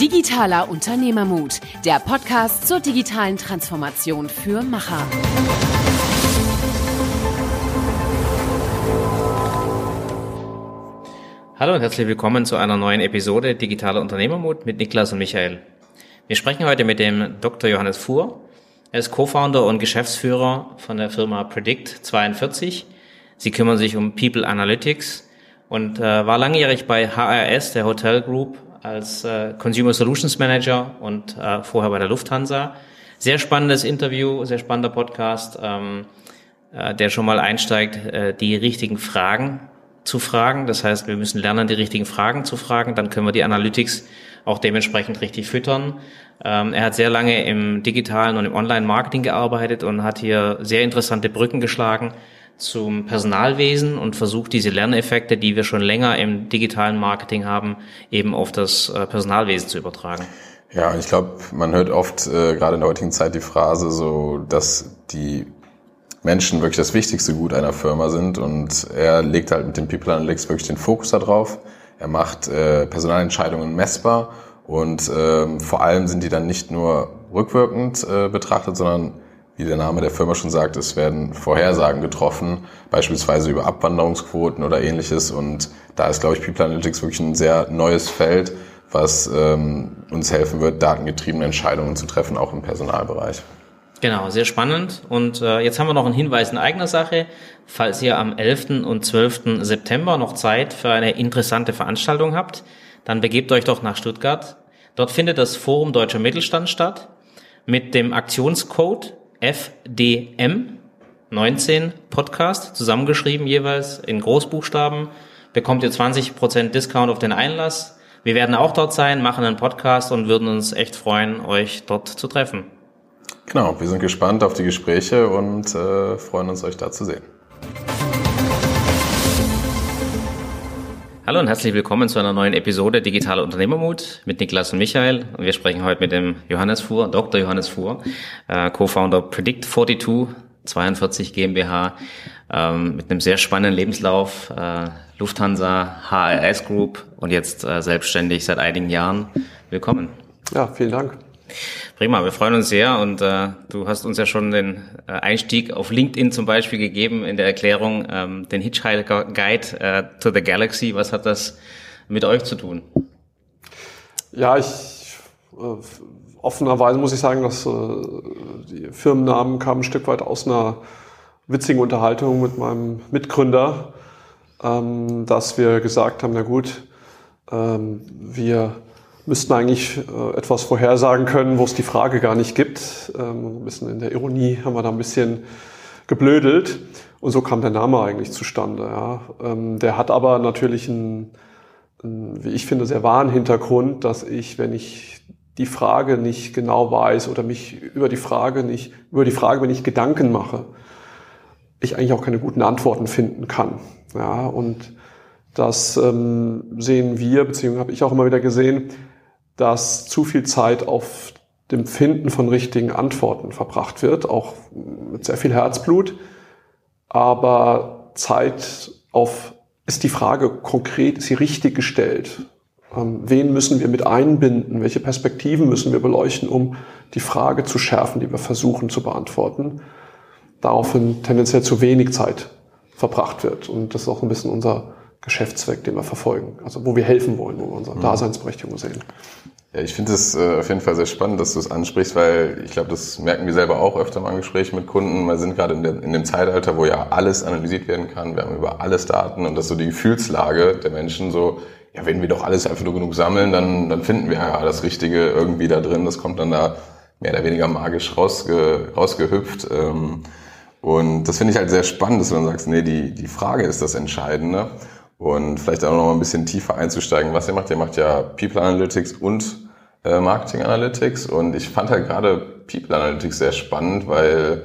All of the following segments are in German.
Digitaler Unternehmermut, der Podcast zur digitalen Transformation für Macher. Hallo und herzlich willkommen zu einer neuen Episode Digitaler Unternehmermut mit Niklas und Michael. Wir sprechen heute mit dem Dr. Johannes Fuhr. Er ist Co-Founder und Geschäftsführer von der Firma Predict 42. Sie kümmern sich um People Analytics und äh, war langjährig bei HRS, der Hotel Group, als äh, Consumer Solutions Manager und äh, vorher bei der Lufthansa. Sehr spannendes Interview, sehr spannender Podcast, ähm, äh, der schon mal einsteigt, äh, die richtigen Fragen zu fragen. Das heißt, wir müssen lernen, die richtigen Fragen zu fragen. Dann können wir die Analytics auch dementsprechend richtig füttern. Ähm, er hat sehr lange im digitalen und im Online-Marketing gearbeitet und hat hier sehr interessante Brücken geschlagen zum Personalwesen und versucht diese Lerneffekte, die wir schon länger im digitalen Marketing haben, eben auf das äh, Personalwesen zu übertragen. Ja, ich glaube, man hört oft äh, gerade in der heutigen Zeit die Phrase so, dass die Menschen wirklich das wichtigste Gut einer Firma sind und er legt halt mit dem People Analytics wirklich den Fokus darauf. Er macht äh, Personalentscheidungen messbar und ähm, vor allem sind die dann nicht nur rückwirkend äh, betrachtet, sondern wie der Name der Firma schon sagt, es werden Vorhersagen getroffen, beispielsweise über Abwanderungsquoten oder ähnliches. Und da ist, glaube ich, People Analytics wirklich ein sehr neues Feld, was ähm, uns helfen wird, datengetriebene Entscheidungen zu treffen, auch im Personalbereich. Genau, sehr spannend. Und äh, jetzt haben wir noch einen Hinweis in eigener Sache. Falls ihr am 11. und 12. September noch Zeit für eine interessante Veranstaltung habt, dann begebt euch doch nach Stuttgart. Dort findet das Forum Deutscher Mittelstand statt mit dem Aktionscode FDM 19 Podcast, zusammengeschrieben jeweils in Großbuchstaben, bekommt ihr 20% Discount auf den Einlass. Wir werden auch dort sein, machen einen Podcast und würden uns echt freuen, euch dort zu treffen. Genau, wir sind gespannt auf die Gespräche und äh, freuen uns, euch da zu sehen. Hallo und herzlich willkommen zu einer neuen Episode Digitale Unternehmermut mit Niklas und Michael. Und wir sprechen heute mit dem Johannes Fuhr, Dr. Johannes Fuhr, äh, Co-Founder Predict 42, 42 GmbH, ähm, mit einem sehr spannenden Lebenslauf, äh, Lufthansa, HRS Group und jetzt äh, selbstständig seit einigen Jahren. Willkommen. Ja, vielen Dank. Prima, wir freuen uns sehr und äh, du hast uns ja schon den äh, Einstieg auf LinkedIn zum Beispiel gegeben in der Erklärung, ähm, den Hitchhiker Guide äh, to the Galaxy. Was hat das mit euch zu tun? Ja, ich äh, offenerweise muss ich sagen, dass äh, die Firmennamen kamen ein Stück weit aus einer witzigen Unterhaltung mit meinem Mitgründer, ähm, dass wir gesagt haben, na gut, ähm, wir müssten eigentlich äh, etwas vorhersagen können, wo es die Frage gar nicht gibt. Ähm, ein bisschen in der Ironie haben wir da ein bisschen geblödelt. Und so kam der Name eigentlich zustande. Ja. Ähm, der hat aber natürlich einen, einen, wie ich finde, sehr wahren Hintergrund, dass ich, wenn ich die Frage nicht genau weiß oder mich über die Frage nicht, über die Frage, wenn ich Gedanken mache, ich eigentlich auch keine guten Antworten finden kann. Ja, und das ähm, sehen wir, beziehungsweise habe ich auch immer wieder gesehen, dass zu viel Zeit auf dem Finden von richtigen Antworten verbracht wird, auch mit sehr viel Herzblut. Aber Zeit auf, ist die Frage konkret, ist sie richtig gestellt? Ähm, wen müssen wir mit einbinden? Welche Perspektiven müssen wir beleuchten, um die Frage zu schärfen, die wir versuchen zu beantworten? Daraufhin tendenziell zu wenig Zeit verbracht wird. Und das ist auch ein bisschen unser Geschäftszweck, den wir verfolgen. Also wo wir helfen wollen, wo wir unsere mhm. Daseinsberechtigung sehen. Ja, ich finde es äh, auf jeden Fall sehr spannend, dass du es ansprichst, weil ich glaube, das merken wir selber auch öfter mal im Gespräch mit Kunden. Wir sind gerade in, in dem Zeitalter, wo ja alles analysiert werden kann. Wir haben über alles Daten und das ist so die Gefühlslage der Menschen so, ja, wenn wir doch alles einfach nur genug sammeln, dann, dann finden wir ja das Richtige irgendwie da drin. Das kommt dann da mehr oder weniger magisch rausge, rausgehüpft. Ähm, und das finde ich halt sehr spannend, dass du dann sagst, nee, die, die Frage ist das Entscheidende. Und vielleicht auch noch mal ein bisschen tiefer einzusteigen, was ihr macht. Ihr macht ja People Analytics und äh, Marketing Analytics. Und ich fand halt gerade People Analytics sehr spannend, weil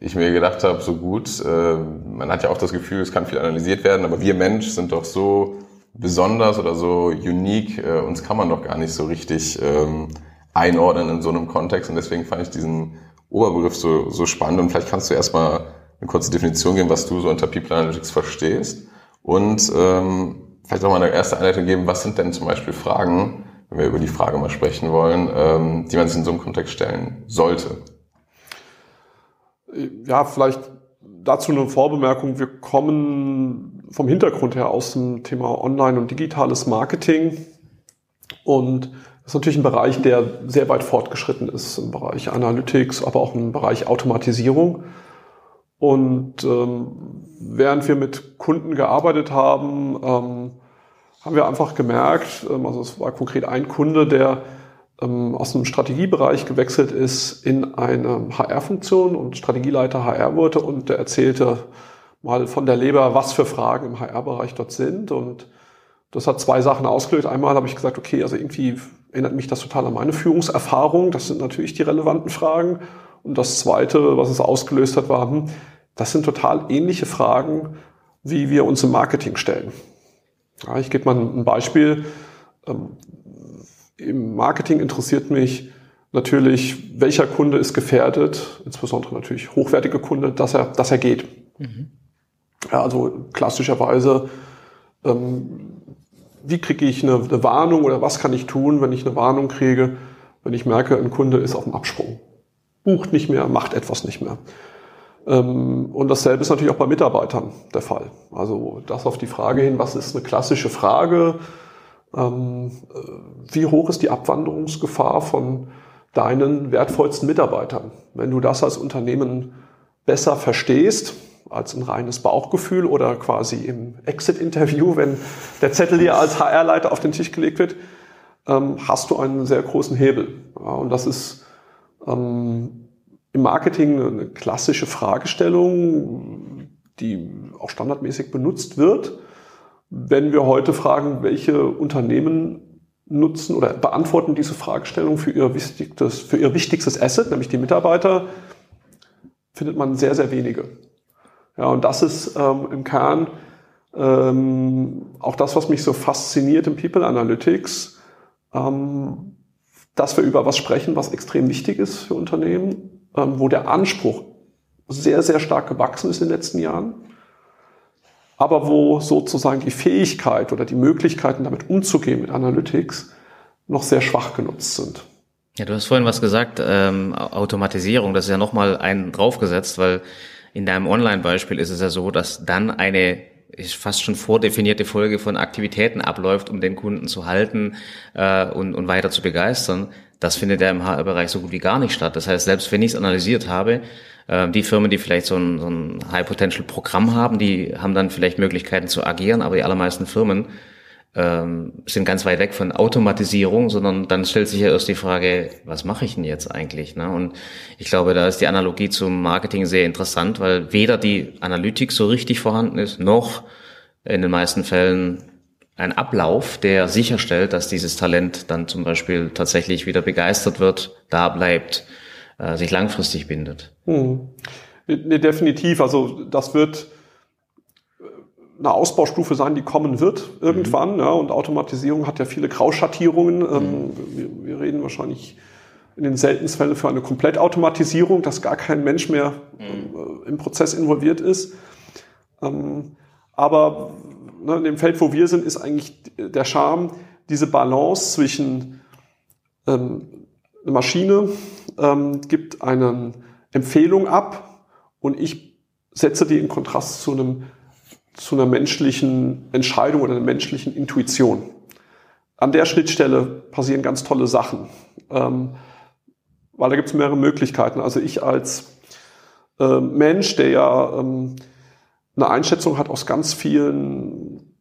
ich mir gedacht habe, so gut, äh, man hat ja auch das Gefühl, es kann viel analysiert werden, aber wir Mensch sind doch so besonders oder so unique, äh, uns kann man doch gar nicht so richtig ähm, einordnen in so einem Kontext. Und deswegen fand ich diesen Oberbegriff so, so spannend. Und vielleicht kannst du erstmal eine kurze Definition geben, was du so unter People Analytics verstehst. Und ähm, vielleicht auch mal eine erste Einleitung geben, was sind denn zum Beispiel Fragen, wenn wir über die Frage mal sprechen wollen, ähm, die man sich in so einem Kontext stellen sollte. Ja, vielleicht dazu eine Vorbemerkung. Wir kommen vom Hintergrund her aus dem Thema Online- und digitales Marketing. Und das ist natürlich ein Bereich, der sehr weit fortgeschritten ist im Bereich Analytics, aber auch im Bereich Automatisierung. Und ähm, während wir mit Kunden gearbeitet haben, ähm, haben wir einfach gemerkt, ähm, also es war konkret ein Kunde, der ähm, aus dem Strategiebereich gewechselt ist in eine HR-Funktion und Strategieleiter HR wurde und der erzählte mal von der Leber, was für Fragen im HR-Bereich dort sind und das hat zwei Sachen ausgelöst. Einmal habe ich gesagt, okay, also irgendwie erinnert mich das total an meine Führungserfahrung. Das sind natürlich die relevanten Fragen. Und das Zweite, was es ausgelöst hat, war, hm, das sind total ähnliche Fragen, wie wir uns im Marketing stellen. Ja, ich gebe mal ein Beispiel. Ähm, Im Marketing interessiert mich natürlich, welcher Kunde ist gefährdet, insbesondere natürlich hochwertige Kunde, dass er, dass er geht. Mhm. Ja, also klassischerweise, ähm, wie kriege ich eine, eine Warnung oder was kann ich tun, wenn ich eine Warnung kriege, wenn ich merke, ein Kunde ist auf dem Absprung, bucht nicht mehr, macht etwas nicht mehr. Ähm, und dasselbe ist natürlich auch bei Mitarbeitern der Fall. Also das auf die Frage hin, was ist eine klassische Frage? Ähm, äh, wie hoch ist die Abwanderungsgefahr von deinen wertvollsten Mitarbeitern? Wenn du das als Unternehmen besser verstehst, als ein reines Bauchgefühl oder quasi im Exit-Interview, wenn der Zettel dir als HR-Leiter auf den Tisch gelegt wird, ähm, hast du einen sehr großen Hebel. und das ist im Marketing eine klassische Fragestellung, die auch standardmäßig benutzt wird. Wenn wir heute fragen, welche Unternehmen nutzen oder beantworten diese Fragestellung für ihr wichtigstes, für ihr wichtigstes Asset, nämlich die Mitarbeiter, findet man sehr, sehr wenige. Ja, und das ist ähm, im Kern ähm, auch das, was mich so fasziniert im People Analytics, ähm, dass wir über was sprechen, was extrem wichtig ist für Unternehmen, ähm, wo der Anspruch sehr, sehr stark gewachsen ist in den letzten Jahren, aber wo sozusagen die Fähigkeit oder die Möglichkeiten, damit umzugehen mit Analytics, noch sehr schwach genutzt sind. Ja, du hast vorhin was gesagt, ähm, Automatisierung, das ist ja nochmal einen draufgesetzt, weil in deinem Online-Beispiel ist es ja so, dass dann eine fast schon vordefinierte Folge von Aktivitäten abläuft, um den Kunden zu halten äh, und, und weiter zu begeistern. Das findet ja im HR-Bereich so gut wie gar nicht statt. Das heißt, selbst wenn ich es analysiert habe, äh, die Firmen, die vielleicht so ein, so ein High-Potential-Programm haben, die haben dann vielleicht Möglichkeiten zu agieren, aber die allermeisten Firmen ähm, sind ganz weit weg von Automatisierung, sondern dann stellt sich ja erst die Frage, was mache ich denn jetzt eigentlich? Ne? Und ich glaube, da ist die Analogie zum Marketing sehr interessant, weil weder die Analytik so richtig vorhanden ist, noch in den meisten Fällen ein Ablauf, der sicherstellt, dass dieses Talent dann zum Beispiel tatsächlich wieder begeistert wird, da bleibt, äh, sich langfristig bindet. Hm. Nee, definitiv. Also das wird eine Ausbaustufe sein, die kommen wird irgendwann. Mhm. Ja, und Automatisierung hat ja viele Grauschattierungen. Ähm, mhm. wir, wir, reden wahrscheinlich in den seltensten Fällen für eine Komplettautomatisierung, dass gar kein Mensch mehr mhm. äh, im Prozess involviert ist. Ähm, aber ne, in dem Feld, wo wir sind, ist eigentlich der Charme, diese Balance zwischen ähm, eine Maschine ähm, gibt eine Empfehlung ab und ich setze die in Kontrast zu einem zu einer menschlichen Entscheidung oder einer menschlichen Intuition. An der Schnittstelle passieren ganz tolle Sachen, ähm, weil da gibt es mehrere Möglichkeiten. Also ich als äh, Mensch, der ja ähm, eine Einschätzung hat aus ganz vielen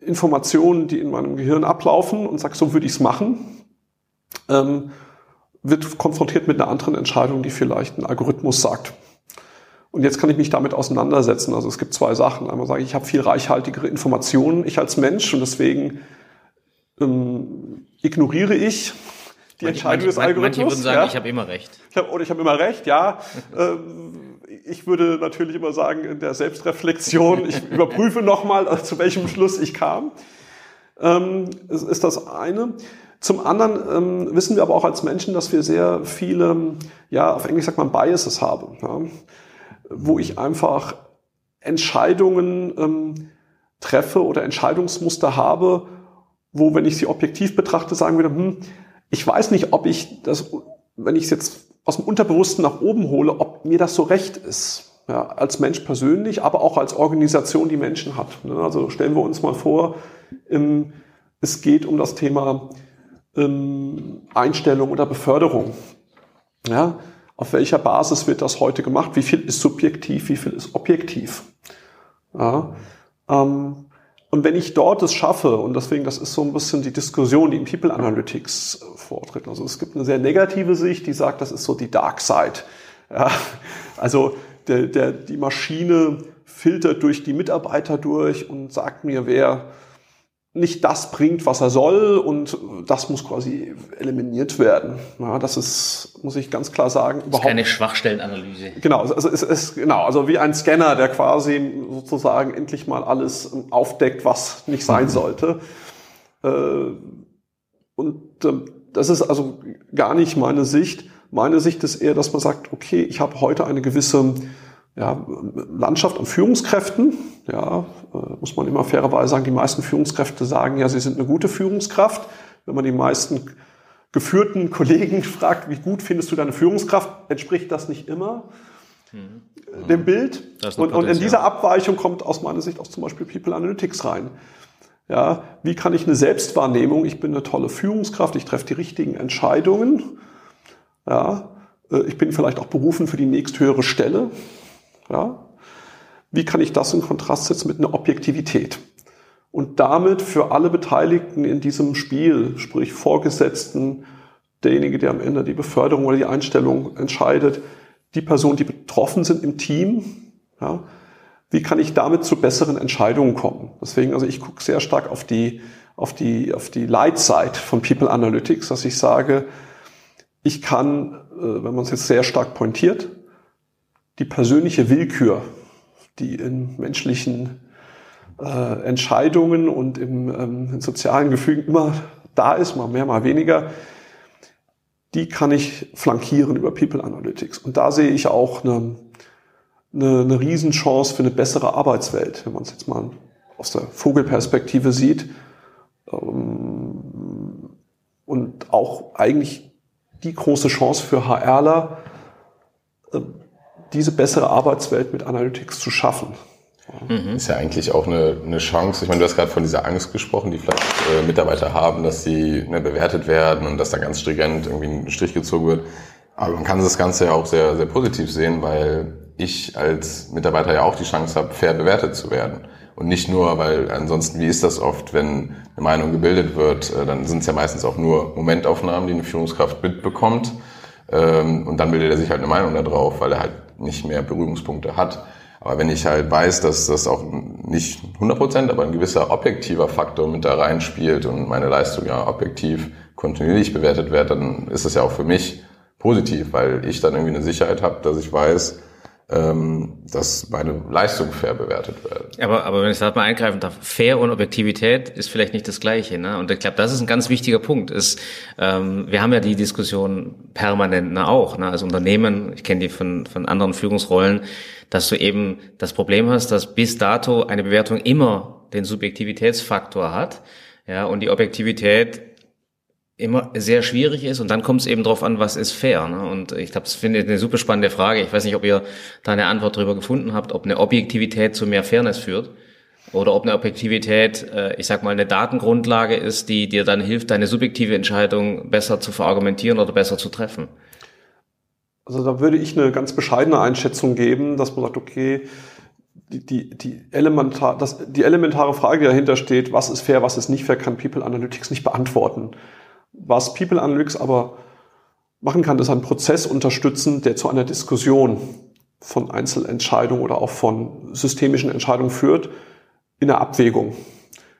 Informationen, die in meinem Gehirn ablaufen und sagt, so würde ich es machen, ähm, wird konfrontiert mit einer anderen Entscheidung, die vielleicht ein Algorithmus sagt. Und jetzt kann ich mich damit auseinandersetzen. Also es gibt zwei Sachen. Einmal sage ich, ich habe viel reichhaltigere Informationen, ich als Mensch, und deswegen ähm, ignoriere ich die Entscheidung des Algorithmus. Manche würden sagen, ja. ich habe immer recht. Ich hab, oder ich habe immer recht, ja. ähm, ich würde natürlich immer sagen, in der Selbstreflexion, ich überprüfe nochmal, äh, zu welchem Schluss ich kam. Ähm, ist, ist das eine. Zum anderen ähm, wissen wir aber auch als Menschen, dass wir sehr viele, ja, auf Englisch sagt man Biases haben, ja, wo ich einfach Entscheidungen ähm, treffe oder Entscheidungsmuster habe, wo, wenn ich sie objektiv betrachte, sagen würde, hm, ich weiß nicht, ob ich das, wenn ich es jetzt aus dem Unterbewussten nach oben hole, ob mir das so recht ist. Ja, als Mensch persönlich, aber auch als Organisation, die Menschen hat. Ne? Also stellen wir uns mal vor, es geht um das Thema ähm, Einstellung oder Beförderung. Ja, auf welcher Basis wird das heute gemacht? Wie viel ist subjektiv, wie viel ist objektiv? Ja, ähm, und wenn ich dort es schaffe, und deswegen, das ist so ein bisschen die Diskussion, die im People Analytics äh, vortritt. Also es gibt eine sehr negative Sicht, die sagt, das ist so die Dark Side. Ja, also der, der, die Maschine filtert durch die Mitarbeiter durch und sagt mir, wer nicht das bringt, was er soll und das muss quasi eliminiert werden. Ja, das ist, muss ich ganz klar sagen, überhaupt keine Schwachstellenanalyse. Genau, also es ist genau, also wie ein Scanner, der quasi sozusagen endlich mal alles aufdeckt, was nicht sein mhm. sollte. Äh, und ähm, das ist also gar nicht meine Sicht. Meine Sicht ist eher, dass man sagt, okay, ich habe heute eine gewisse ja, Landschaft an Führungskräften. Ja, muss man immer fairerweise sagen, die meisten Führungskräfte sagen ja, sie sind eine gute Führungskraft. Wenn man die meisten geführten Kollegen fragt, wie gut findest du deine Führungskraft, entspricht das nicht immer mhm. dem Bild. Und, und, in dieser Abweichung kommt aus meiner Sicht auch zum Beispiel People Analytics rein. Ja, wie kann ich eine Selbstwahrnehmung, ich bin eine tolle Führungskraft, ich treffe die richtigen Entscheidungen, ja, äh, ich bin vielleicht auch berufen für die nächsthöhere Stelle, ja? Wie kann ich das in Kontrast setzen mit einer Objektivität? Und damit für alle Beteiligten in diesem Spiel, sprich Vorgesetzten, derjenige, der am Ende die Beförderung oder die Einstellung entscheidet, die Personen, die betroffen sind im Team, ja, wie kann ich damit zu besseren Entscheidungen kommen? Deswegen, also ich gucke sehr stark auf die, auf die, auf die Side von People Analytics, dass ich sage, ich kann, äh, wenn man es jetzt sehr stark pointiert, die persönliche Willkür, die in menschlichen äh, Entscheidungen und im, ähm, in sozialen Gefügen immer da ist, mal mehr, mal weniger, die kann ich flankieren über People Analytics. Und da sehe ich auch eine, eine, eine Riesenchance für eine bessere Arbeitswelt, wenn man es jetzt mal aus der Vogelperspektive sieht. Ähm, und auch eigentlich die große Chance für HRler, äh, diese bessere Arbeitswelt mit Analytics zu schaffen. Mhm. Ist ja eigentlich auch eine, eine Chance. Ich meine, du hast gerade von dieser Angst gesprochen, die vielleicht äh, Mitarbeiter haben, dass sie ne, bewertet werden und dass da ganz stringent irgendwie ein Strich gezogen wird. Aber man kann das Ganze ja auch sehr, sehr positiv sehen, weil ich als Mitarbeiter ja auch die Chance habe, fair bewertet zu werden. Und nicht nur, weil ansonsten, wie ist das oft, wenn eine Meinung gebildet wird, äh, dann sind es ja meistens auch nur Momentaufnahmen, die eine Führungskraft mitbekommt. Ähm, und dann bildet er sich halt eine Meinung da drauf, weil er halt nicht mehr Berührungspunkte hat. Aber wenn ich halt weiß, dass das auch nicht 100 Prozent, aber ein gewisser objektiver Faktor mit da reinspielt und meine Leistung ja objektiv kontinuierlich bewertet wird, dann ist das ja auch für mich positiv, weil ich dann irgendwie eine Sicherheit habe, dass ich weiß, ähm, dass meine Leistung fair bewertet wird. Aber, aber wenn ich da mal eingreifen darf, fair und Objektivität ist vielleicht nicht das Gleiche. Ne? Und ich glaube, das ist ein ganz wichtiger Punkt. Ist, ähm, wir haben ja die Diskussion permanent ne, auch. Ne? Als Unternehmen, ich kenne die von, von anderen Führungsrollen, dass du eben das Problem hast, dass bis dato eine Bewertung immer den Subjektivitätsfaktor hat. Ja, und die Objektivität immer sehr schwierig ist und dann kommt es eben darauf an, was ist fair. Ne? Und ich glaube, das finde eine super spannende Frage. Ich weiß nicht, ob ihr da eine Antwort darüber gefunden habt, ob eine Objektivität zu mehr Fairness führt oder ob eine Objektivität, äh, ich sag mal, eine Datengrundlage ist, die dir dann hilft, deine subjektive Entscheidung besser zu verargumentieren oder besser zu treffen. Also da würde ich eine ganz bescheidene Einschätzung geben, dass man sagt, okay, die, die, die, elementar, das, die elementare Frage, die dahinter steht, was ist fair, was ist nicht fair, kann People Analytics nicht beantworten. Was People Analytics aber machen kann, ist einen Prozess unterstützen, der zu einer Diskussion von Einzelentscheidungen oder auch von systemischen Entscheidungen führt, in der Abwägung.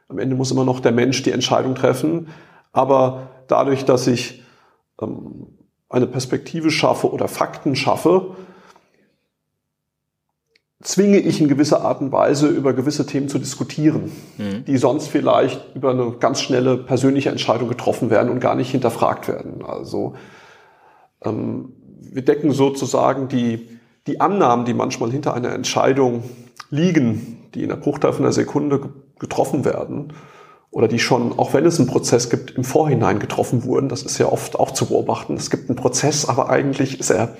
Am Ende muss immer noch der Mensch die Entscheidung treffen, aber dadurch, dass ich ähm, eine Perspektive schaffe oder Fakten schaffe, zwinge ich in gewisser Art und Weise über gewisse Themen zu diskutieren, mhm. die sonst vielleicht über eine ganz schnelle persönliche Entscheidung getroffen werden und gar nicht hinterfragt werden. Also ähm, wir decken sozusagen die, die Annahmen, die manchmal hinter einer Entscheidung liegen, die in der Bruchteil von einer Sekunde getroffen werden oder die schon, auch wenn es einen Prozess gibt, im Vorhinein getroffen wurden. Das ist ja oft auch zu beobachten. Es gibt einen Prozess, aber eigentlich ist er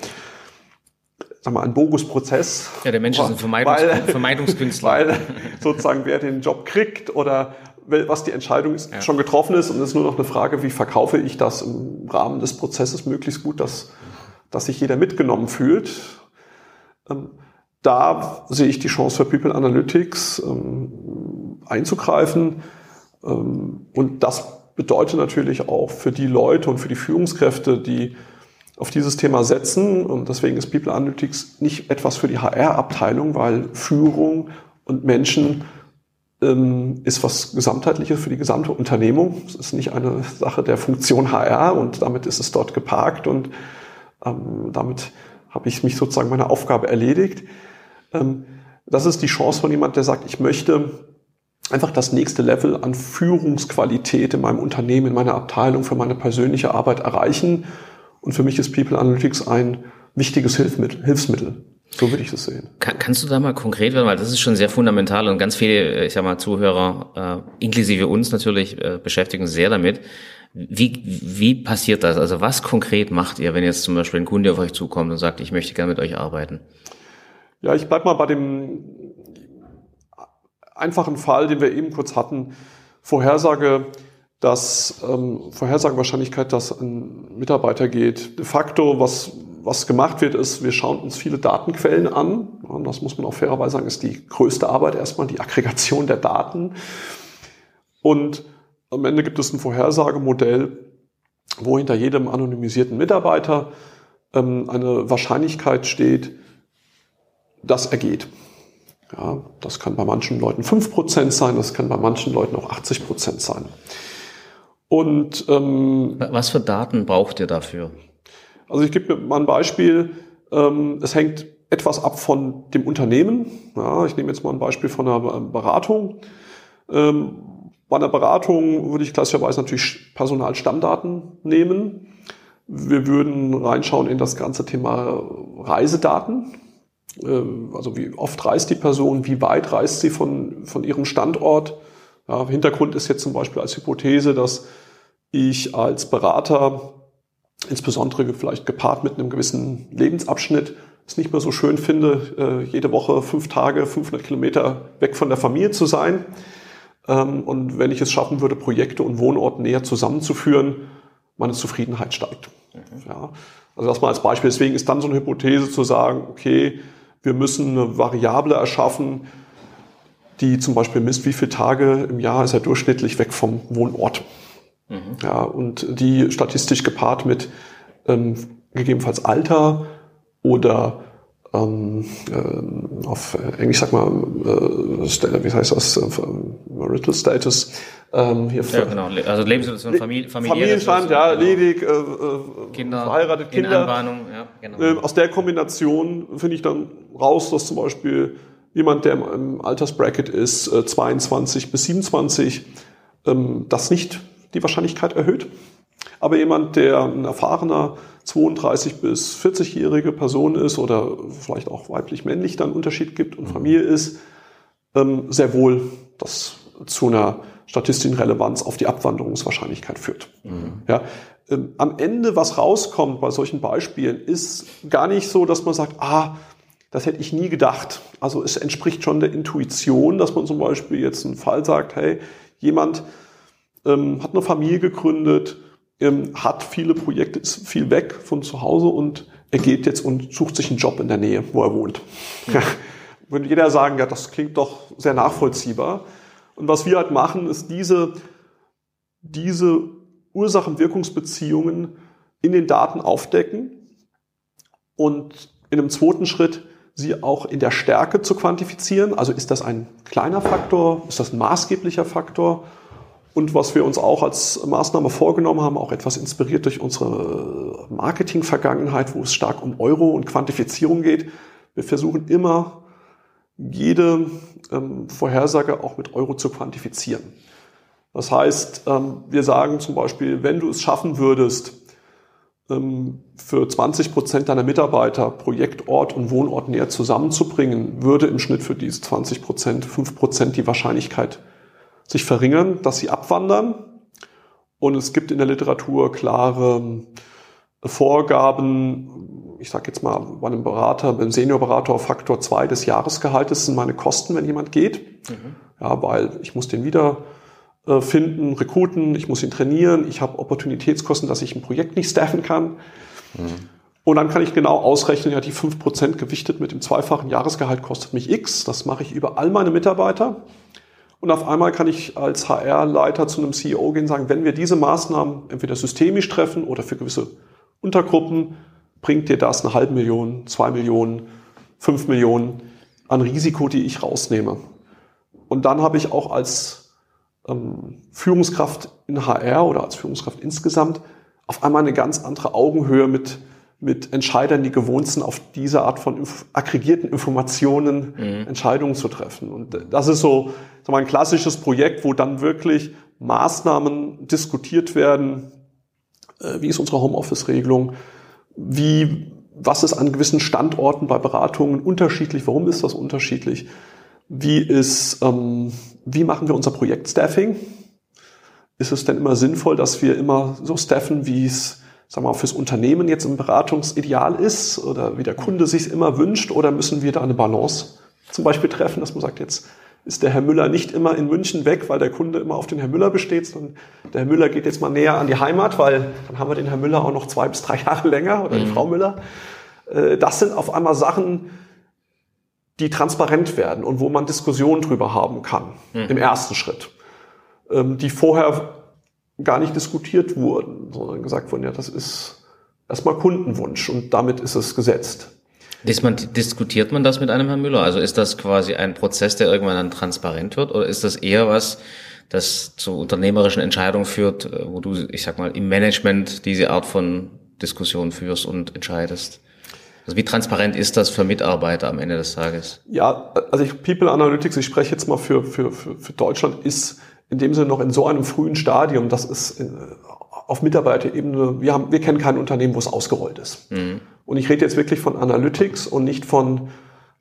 sag mal, ein Bogus-Prozess. Ja, der Mensch ist ein Vermeidungs weil, Vermeidungskünstler. Weil sozusagen wer den Job kriegt oder was die Entscheidung ist, ja. schon getroffen ist und es ist nur noch eine Frage, wie verkaufe ich das im Rahmen des Prozesses möglichst gut, dass, dass sich jeder mitgenommen fühlt. Ähm, da sehe ich die Chance für People Analytics ähm, einzugreifen. Ähm, und das bedeutet natürlich auch für die Leute und für die Führungskräfte, die auf dieses Thema setzen. Und deswegen ist People Analytics nicht etwas für die HR-Abteilung, weil Führung und Menschen ähm, ist was Gesamtheitliches für die gesamte Unternehmung. Es ist nicht eine Sache der Funktion HR und damit ist es dort geparkt und ähm, damit habe ich mich sozusagen meiner Aufgabe erledigt. Ähm, das ist die Chance von jemand, der sagt, ich möchte einfach das nächste Level an Führungsqualität in meinem Unternehmen, in meiner Abteilung, für meine persönliche Arbeit erreichen. Und für mich ist People Analytics ein wichtiges Hilfsmittel. Hilfsmittel. So würde ich das sehen. Kann, kannst du da mal konkret werden, weil das ist schon sehr fundamental und ganz viele, ich sag mal, Zuhörer, äh, inklusive uns natürlich, äh, beschäftigen sehr damit. Wie, wie passiert das? Also was konkret macht ihr, wenn jetzt zum Beispiel ein Kunde auf euch zukommt und sagt, ich möchte gerne mit euch arbeiten? Ja, ich bleib mal bei dem einfachen Fall, den wir eben kurz hatten. Vorhersage, dass ähm, Vorhersagewahrscheinlichkeit, dass ein Mitarbeiter geht. De facto, was, was gemacht wird, ist, wir schauen uns viele Datenquellen an. Und das muss man auch fairerweise sagen, ist die größte Arbeit erstmal, die Aggregation der Daten. Und am Ende gibt es ein Vorhersagemodell, wo hinter jedem anonymisierten Mitarbeiter ähm, eine Wahrscheinlichkeit steht, das ergeht. Ja, das kann bei manchen Leuten 5% sein, das kann bei manchen Leuten auch 80% sein. Und ähm, was für Daten braucht ihr dafür? Also ich gebe mal ein Beispiel. Ähm, es hängt etwas ab von dem Unternehmen. Ja, ich nehme jetzt mal ein Beispiel von einer Beratung. Ähm, bei einer Beratung würde ich klassischerweise natürlich Personalstammdaten nehmen. Wir würden reinschauen in das ganze Thema Reisedaten. Ähm, also wie oft reist die Person, wie weit reist sie von, von ihrem Standort. Ja, Hintergrund ist jetzt zum Beispiel als Hypothese, dass ich als Berater, insbesondere vielleicht gepaart mit einem gewissen Lebensabschnitt, es nicht mehr so schön finde, äh, jede Woche fünf Tage, 500 Kilometer weg von der Familie zu sein. Ähm, und wenn ich es schaffen würde, Projekte und Wohnort näher zusammenzuführen, meine Zufriedenheit steigt. Mhm. Ja, also das mal als Beispiel. Deswegen ist dann so eine Hypothese zu sagen, okay, wir müssen eine Variable erschaffen, die zum Beispiel misst, wie viele Tage im Jahr ist er durchschnittlich weg vom Wohnort. Mhm. Ja, und die statistisch gepaart mit ähm, gegebenenfalls Alter oder ähm, äh, auf Englisch sag mal, äh, wie heißt das, äh, Marital Status. Ähm, hier ja, genau. Also Lebenssituation, Familie, Familienstand, ja, ledig, äh, äh, Kinder, verheiratet, Kinder. Ja, genau. Ähm, aus der Kombination finde ich dann raus, dass zum Beispiel jemand, der im Altersbracket ist, 22 bis 27, ähm, das nicht die Wahrscheinlichkeit erhöht. Aber jemand, der ein erfahrener 32 bis 40-jährige Person ist oder vielleicht auch weiblich-männlich dann Unterschied gibt und mhm. Familie ist, ähm, sehr wohl das zu einer statistischen Relevanz auf die Abwanderungswahrscheinlichkeit führt. Mhm. Ja, ähm, am Ende, was rauskommt bei solchen Beispielen, ist gar nicht so, dass man sagt, ah, das hätte ich nie gedacht. Also es entspricht schon der Intuition, dass man zum Beispiel jetzt einen Fall sagt, hey, jemand ähm, hat eine Familie gegründet, ähm, hat viele Projekte, ist viel weg von zu Hause und er geht jetzt und sucht sich einen Job in der Nähe, wo er wohnt. Ja. Würde jeder sagen, ja, das klingt doch sehr nachvollziehbar. Und was wir halt machen, ist diese, diese Ursachen-Wirkungsbeziehungen in den Daten aufdecken und in einem zweiten Schritt sie auch in der Stärke zu quantifizieren. Also ist das ein kleiner Faktor? Ist das ein maßgeblicher Faktor? Und was wir uns auch als Maßnahme vorgenommen haben, auch etwas inspiriert durch unsere Marketing-Vergangenheit, wo es stark um Euro und Quantifizierung geht. Wir versuchen immer, jede ähm, Vorhersage auch mit Euro zu quantifizieren. Das heißt, ähm, wir sagen zum Beispiel, wenn du es schaffen würdest, ähm, für 20 Prozent deiner Mitarbeiter Projektort und Wohnort näher zusammenzubringen, würde im Schnitt für diese 20 Prozent 5 Prozent die Wahrscheinlichkeit sich verringern, dass sie abwandern. Und es gibt in der Literatur klare Vorgaben, ich sage jetzt mal bei einem Berater, beim Seniorberater Faktor 2 des Jahresgehaltes sind meine Kosten, wenn jemand geht. Mhm. Ja, weil ich muss den wieder äh, finden, rekruten, ich muss ihn trainieren, ich habe Opportunitätskosten, dass ich ein Projekt nicht staffen kann. Mhm. Und dann kann ich genau ausrechnen, ja, die 5% gewichtet mit dem zweifachen Jahresgehalt kostet mich X. Das mache ich über all meine Mitarbeiter. Und auf einmal kann ich als HR-Leiter zu einem CEO gehen und sagen, wenn wir diese Maßnahmen entweder systemisch treffen oder für gewisse Untergruppen, bringt dir das eine halbe Million, zwei Millionen, fünf Millionen an Risiko, die ich rausnehme. Und dann habe ich auch als ähm, Führungskraft in HR oder als Führungskraft insgesamt auf einmal eine ganz andere Augenhöhe mit mit Entscheidern, die gewohnt sind, auf diese Art von inf aggregierten Informationen mhm. Entscheidungen zu treffen. Und das ist so so ein klassisches Projekt, wo dann wirklich Maßnahmen diskutiert werden. Äh, wie ist unsere Homeoffice-Regelung? Wie, was ist an gewissen Standorten bei Beratungen unterschiedlich? Warum ist das unterschiedlich? Wie ist, ähm, wie machen wir unser Projekt Staffing? Ist es denn immer sinnvoll, dass wir immer so staffen, wie es sagen wir mal, fürs Unternehmen jetzt ein Beratungsideal ist oder wie der Kunde sich immer wünscht oder müssen wir da eine Balance zum Beispiel treffen, dass man sagt, jetzt ist der Herr Müller nicht immer in München weg, weil der Kunde immer auf den Herr Müller besteht, sondern der Herr Müller geht jetzt mal näher an die Heimat, weil dann haben wir den Herr Müller auch noch zwei bis drei Jahre länger oder die mhm. Frau Müller. Äh, das sind auf einmal Sachen, die transparent werden und wo man Diskussionen drüber haben kann mhm. im ersten Schritt, ähm, die vorher gar nicht diskutiert wurden, sondern gesagt wurden, ja, das ist erstmal Kundenwunsch und damit ist es gesetzt. Diskutiert man das mit einem Herrn Müller? Also ist das quasi ein Prozess, der irgendwann dann transparent wird oder ist das eher was, das zu unternehmerischen Entscheidungen führt, äh, wo du, ich sag mal, im Management diese Art von Diskussion führst und entscheidest? Also wie transparent ist das für Mitarbeiter am Ende des Tages? Ja, also ich, People Analytics, ich spreche jetzt mal für, für, für, für Deutschland, ist in dem Sinne noch in so einem frühen Stadium, das ist äh, auf Mitarbeiterebene, wir, haben, wir kennen kein Unternehmen, wo es ausgerollt ist. Mhm. Und ich rede jetzt wirklich von Analytics und nicht von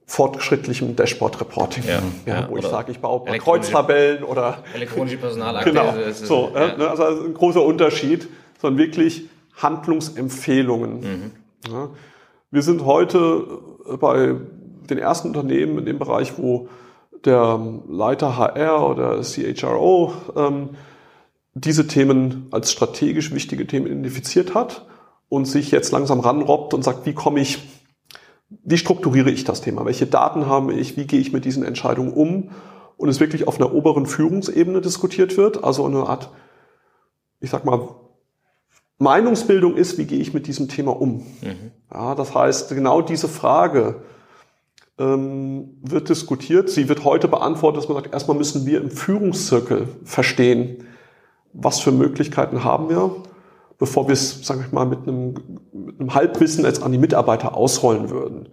fortgeschrittlichem Dashboard-Reporting. Ja, ja, wo ich sage, ich baue Kreuztabellen oder elektronische Personalakte. genau, so, ja. Ne, also ein großer Unterschied, sondern wirklich Handlungsempfehlungen. Mhm. Wir sind heute bei den ersten Unternehmen in dem Bereich, wo der Leiter HR oder CHRO ähm, diese Themen als strategisch wichtige Themen identifiziert hat und sich jetzt langsam ranrobbt und sagt, wie komme ich, wie strukturiere ich das Thema? Welche Daten habe ich? Wie gehe ich mit diesen Entscheidungen um? Und es wirklich auf einer oberen Führungsebene diskutiert wird, also eine Art, ich sag mal, Meinungsbildung ist, wie gehe ich mit diesem Thema um? Mhm. Ja, das heißt, genau diese Frage, wird diskutiert. Sie wird heute beantwortet, dass man sagt, erstmal müssen wir im Führungszirkel verstehen, was für Möglichkeiten haben wir, bevor wir es, sage ich mal, mit einem, mit einem Halbwissen jetzt an die Mitarbeiter ausrollen würden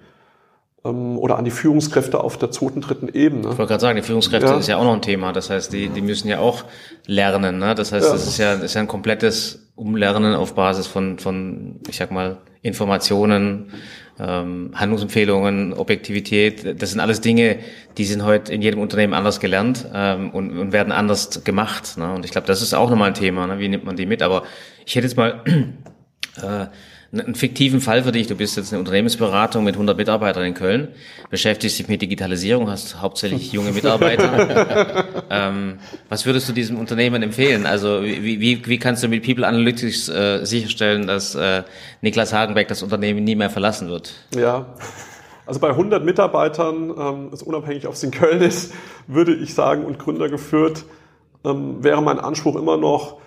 ähm, oder an die Führungskräfte auf der zweiten, dritten Ebene. Ich wollte gerade sagen, die Führungskräfte ja. ist ja auch noch ein Thema. Das heißt, die, die müssen ja auch lernen. Ne? Das heißt, ja. das ist ja, das ist ja ein komplettes Umlernen auf Basis von, von ich sag mal, Informationen, ähm, Handlungsempfehlungen, Objektivität, das sind alles Dinge, die sind heute in jedem Unternehmen anders gelernt ähm, und, und werden anders gemacht. Ne? Und ich glaube, das ist auch nochmal ein Thema, ne? wie nimmt man die mit. Aber ich hätte jetzt mal äh, einen fiktiven Fall für dich. Du bist jetzt eine Unternehmensberatung mit 100 Mitarbeitern in Köln, beschäftigst dich mit Digitalisierung, hast hauptsächlich junge Mitarbeiter. ähm, was würdest du diesem Unternehmen empfehlen? Also wie, wie, wie kannst du mit People Analytics äh, sicherstellen, dass äh, Niklas Hagenbeck das Unternehmen nie mehr verlassen wird? Ja. Also bei 100 Mitarbeitern, ähm, ist unabhängig, ob es in Köln ist, würde ich sagen, und Gründer geführt, ähm, wäre mein Anspruch immer noch,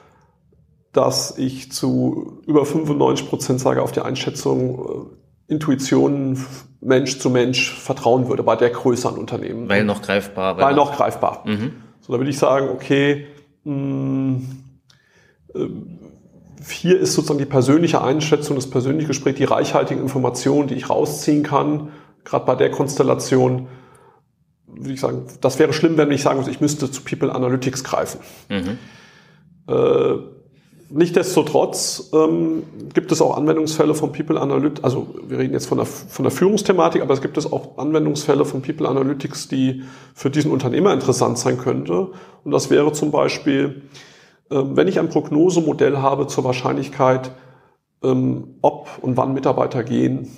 dass ich zu über 95 Prozent sage auf die Einschätzung äh, Intuition Mensch zu Mensch vertrauen würde bei der Größe an Unternehmen. Weil noch greifbar. Weil, weil noch greifbar. Mhm. So, da würde ich sagen, okay, mh, mm, äh, hier ist sozusagen die persönliche Einschätzung, das persönliche Gespräch, die reichhaltigen Informationen, die ich rausziehen kann, gerade bei der Konstellation, würde ich sagen, das wäre schlimm, wenn ich sagen muss, ich müsste zu People Analytics greifen. Mhm. Äh, Nichtsdestotrotz ähm, gibt es auch Anwendungsfälle von People Analytics, also wir reden jetzt von der, von der Führungsthematik, aber es gibt es auch Anwendungsfälle von People Analytics, die für diesen Unternehmer interessant sein könnte. Und das wäre zum Beispiel, ähm, wenn ich ein Prognosemodell habe zur Wahrscheinlichkeit, ähm, ob und wann Mitarbeiter gehen,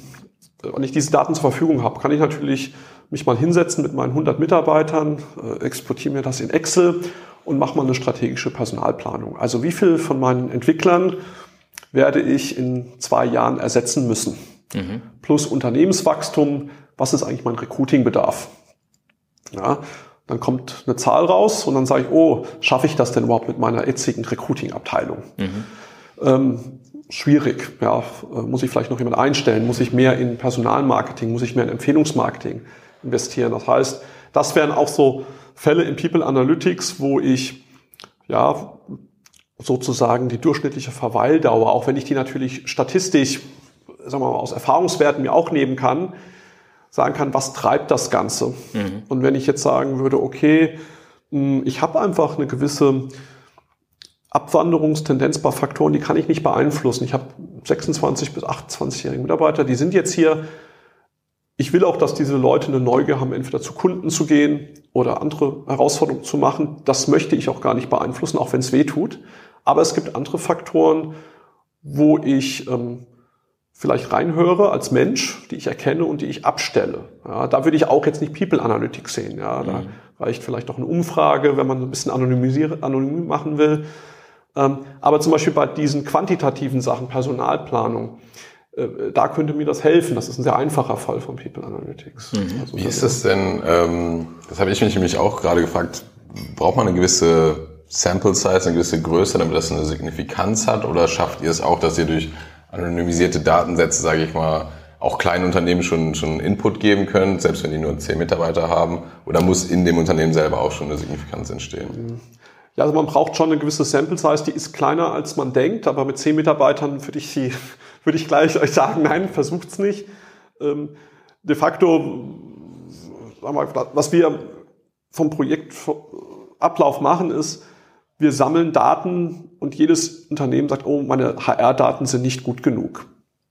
äh, und ich diese Daten zur Verfügung habe, kann ich natürlich mich mal hinsetzen mit meinen 100 Mitarbeitern, äh, exportiere mir das in Excel und mache mal eine strategische Personalplanung. Also wie viel von meinen Entwicklern werde ich in zwei Jahren ersetzen müssen? Mhm. Plus Unternehmenswachstum, was ist eigentlich mein Recruitingbedarf? Ja, dann kommt eine Zahl raus und dann sage ich, oh, schaffe ich das denn überhaupt mit meiner jetzigen Recruiting-Abteilung? Mhm. Ähm, schwierig, ja, muss ich vielleicht noch jemand einstellen, muss ich mehr in Personalmarketing, muss ich mehr in Empfehlungsmarketing investieren. Das heißt, das wären auch so Fälle in People Analytics, wo ich ja sozusagen die durchschnittliche Verweildauer, auch wenn ich die natürlich statistisch, sagen wir mal, aus Erfahrungswerten mir auch nehmen kann, sagen kann, was treibt das Ganze? Mhm. Und wenn ich jetzt sagen würde, okay, hm, ich habe einfach eine gewisse Abwanderungstendenz bei Faktoren, die kann ich nicht beeinflussen. Ich habe 26 bis 28-jährige Mitarbeiter, die sind jetzt hier ich will auch, dass diese Leute eine Neugier haben, entweder zu Kunden zu gehen oder andere Herausforderungen zu machen. Das möchte ich auch gar nicht beeinflussen, auch wenn es weh tut. Aber es gibt andere Faktoren, wo ich ähm, vielleicht reinhöre als Mensch, die ich erkenne und die ich abstelle. Ja, da würde ich auch jetzt nicht People Analytics sehen. Ja, da mhm. reicht vielleicht auch eine Umfrage, wenn man ein bisschen anonymisieren, anonym machen will. Ähm, aber zum Beispiel bei diesen quantitativen Sachen, Personalplanung, da könnte mir das helfen. Das ist ein sehr einfacher Fall von People Analytics. Mhm. Also, Wie ist das denn, ähm, das habe ich mich nämlich auch gerade gefragt, braucht man eine gewisse Sample Size, eine gewisse Größe, damit das eine Signifikanz hat? Oder schafft ihr es auch, dass ihr durch anonymisierte Datensätze, sage ich mal, auch kleinen Unternehmen schon, schon Input geben könnt, selbst wenn die nur zehn Mitarbeiter haben? Oder muss in dem Unternehmen selber auch schon eine Signifikanz entstehen? Ja, also man braucht schon eine gewisse Sample Size, die ist kleiner als man denkt, aber mit zehn Mitarbeitern würde ich sie würde ich gleich euch sagen, nein, versucht's nicht. Ähm, de facto, was wir vom Projektablauf machen, ist, wir sammeln Daten und jedes Unternehmen sagt, oh, meine HR-Daten sind nicht gut genug.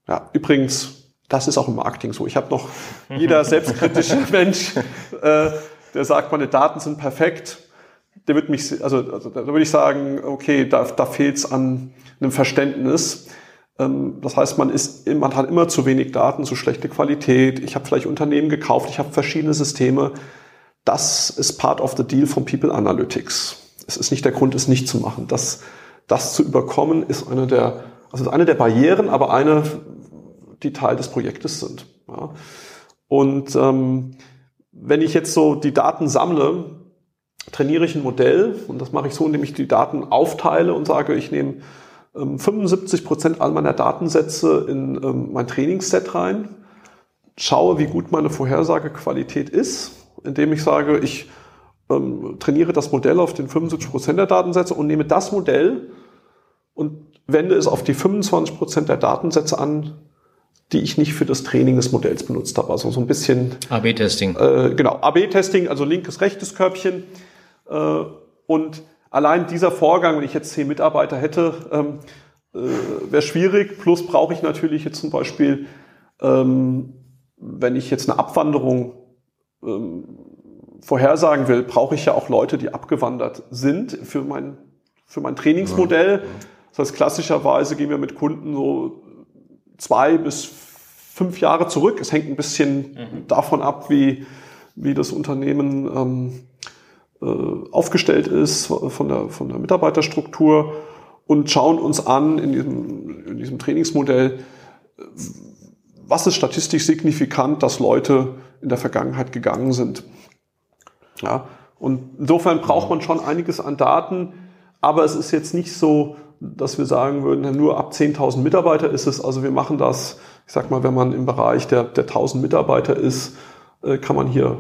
Ja, übrigens, das ist auch im Marketing so. Ich habe noch jeder selbstkritische Mensch, äh, der sagt, meine Daten sind perfekt. Der wird mich, also, also da würde ich sagen, okay, da, da fehlt es an einem Verständnis. Ähm, das heißt, man, ist, man hat immer zu wenig Daten, zu schlechte Qualität. Ich habe vielleicht Unternehmen gekauft, ich habe verschiedene Systeme. Das ist part of the deal von People Analytics. Es ist nicht der Grund, es nicht zu machen. Das, das zu überkommen, ist eine der, also eine der Barrieren, aber eine, die Teil des Projektes sind. Ja. Und ähm, wenn ich jetzt so die Daten sammle, trainiere ich ein Modell und das mache ich so, indem ich die Daten aufteile und sage, ich nehme 75 ähm, Prozent all meiner Datensätze in ähm, mein Trainingsset rein, schaue, wie gut meine Vorhersagequalität ist, indem ich sage, ich ähm, trainiere das Modell auf den 75 Prozent der Datensätze und nehme das Modell und wende es auf die 25 Prozent der Datensätze an, die ich nicht für das Training des Modells benutzt habe. Also so ein bisschen AB-Testing. Äh, genau, AB-Testing, also linkes, rechtes Körbchen. Äh, und allein dieser Vorgang, wenn ich jetzt zehn Mitarbeiter hätte, ähm, äh, wäre schwierig. Plus brauche ich natürlich jetzt zum Beispiel, ähm, wenn ich jetzt eine Abwanderung ähm, vorhersagen will, brauche ich ja auch Leute, die abgewandert sind für mein, für mein Trainingsmodell. Das heißt, klassischerweise gehen wir mit Kunden so zwei bis fünf Jahre zurück. Es hängt ein bisschen mhm. davon ab, wie, wie das Unternehmen ähm, äh, aufgestellt ist von der, von der Mitarbeiterstruktur und schauen uns an in diesem, in diesem Trainingsmodell, was ist statistisch signifikant, dass Leute in der Vergangenheit gegangen sind. Ja, und insofern braucht man schon einiges an Daten, aber es ist jetzt nicht so, dass wir sagen würden, nur ab 10.000 Mitarbeiter ist es. Also wir machen das, ich sag mal, wenn man im Bereich der, der 1.000 Mitarbeiter ist, äh, kann man hier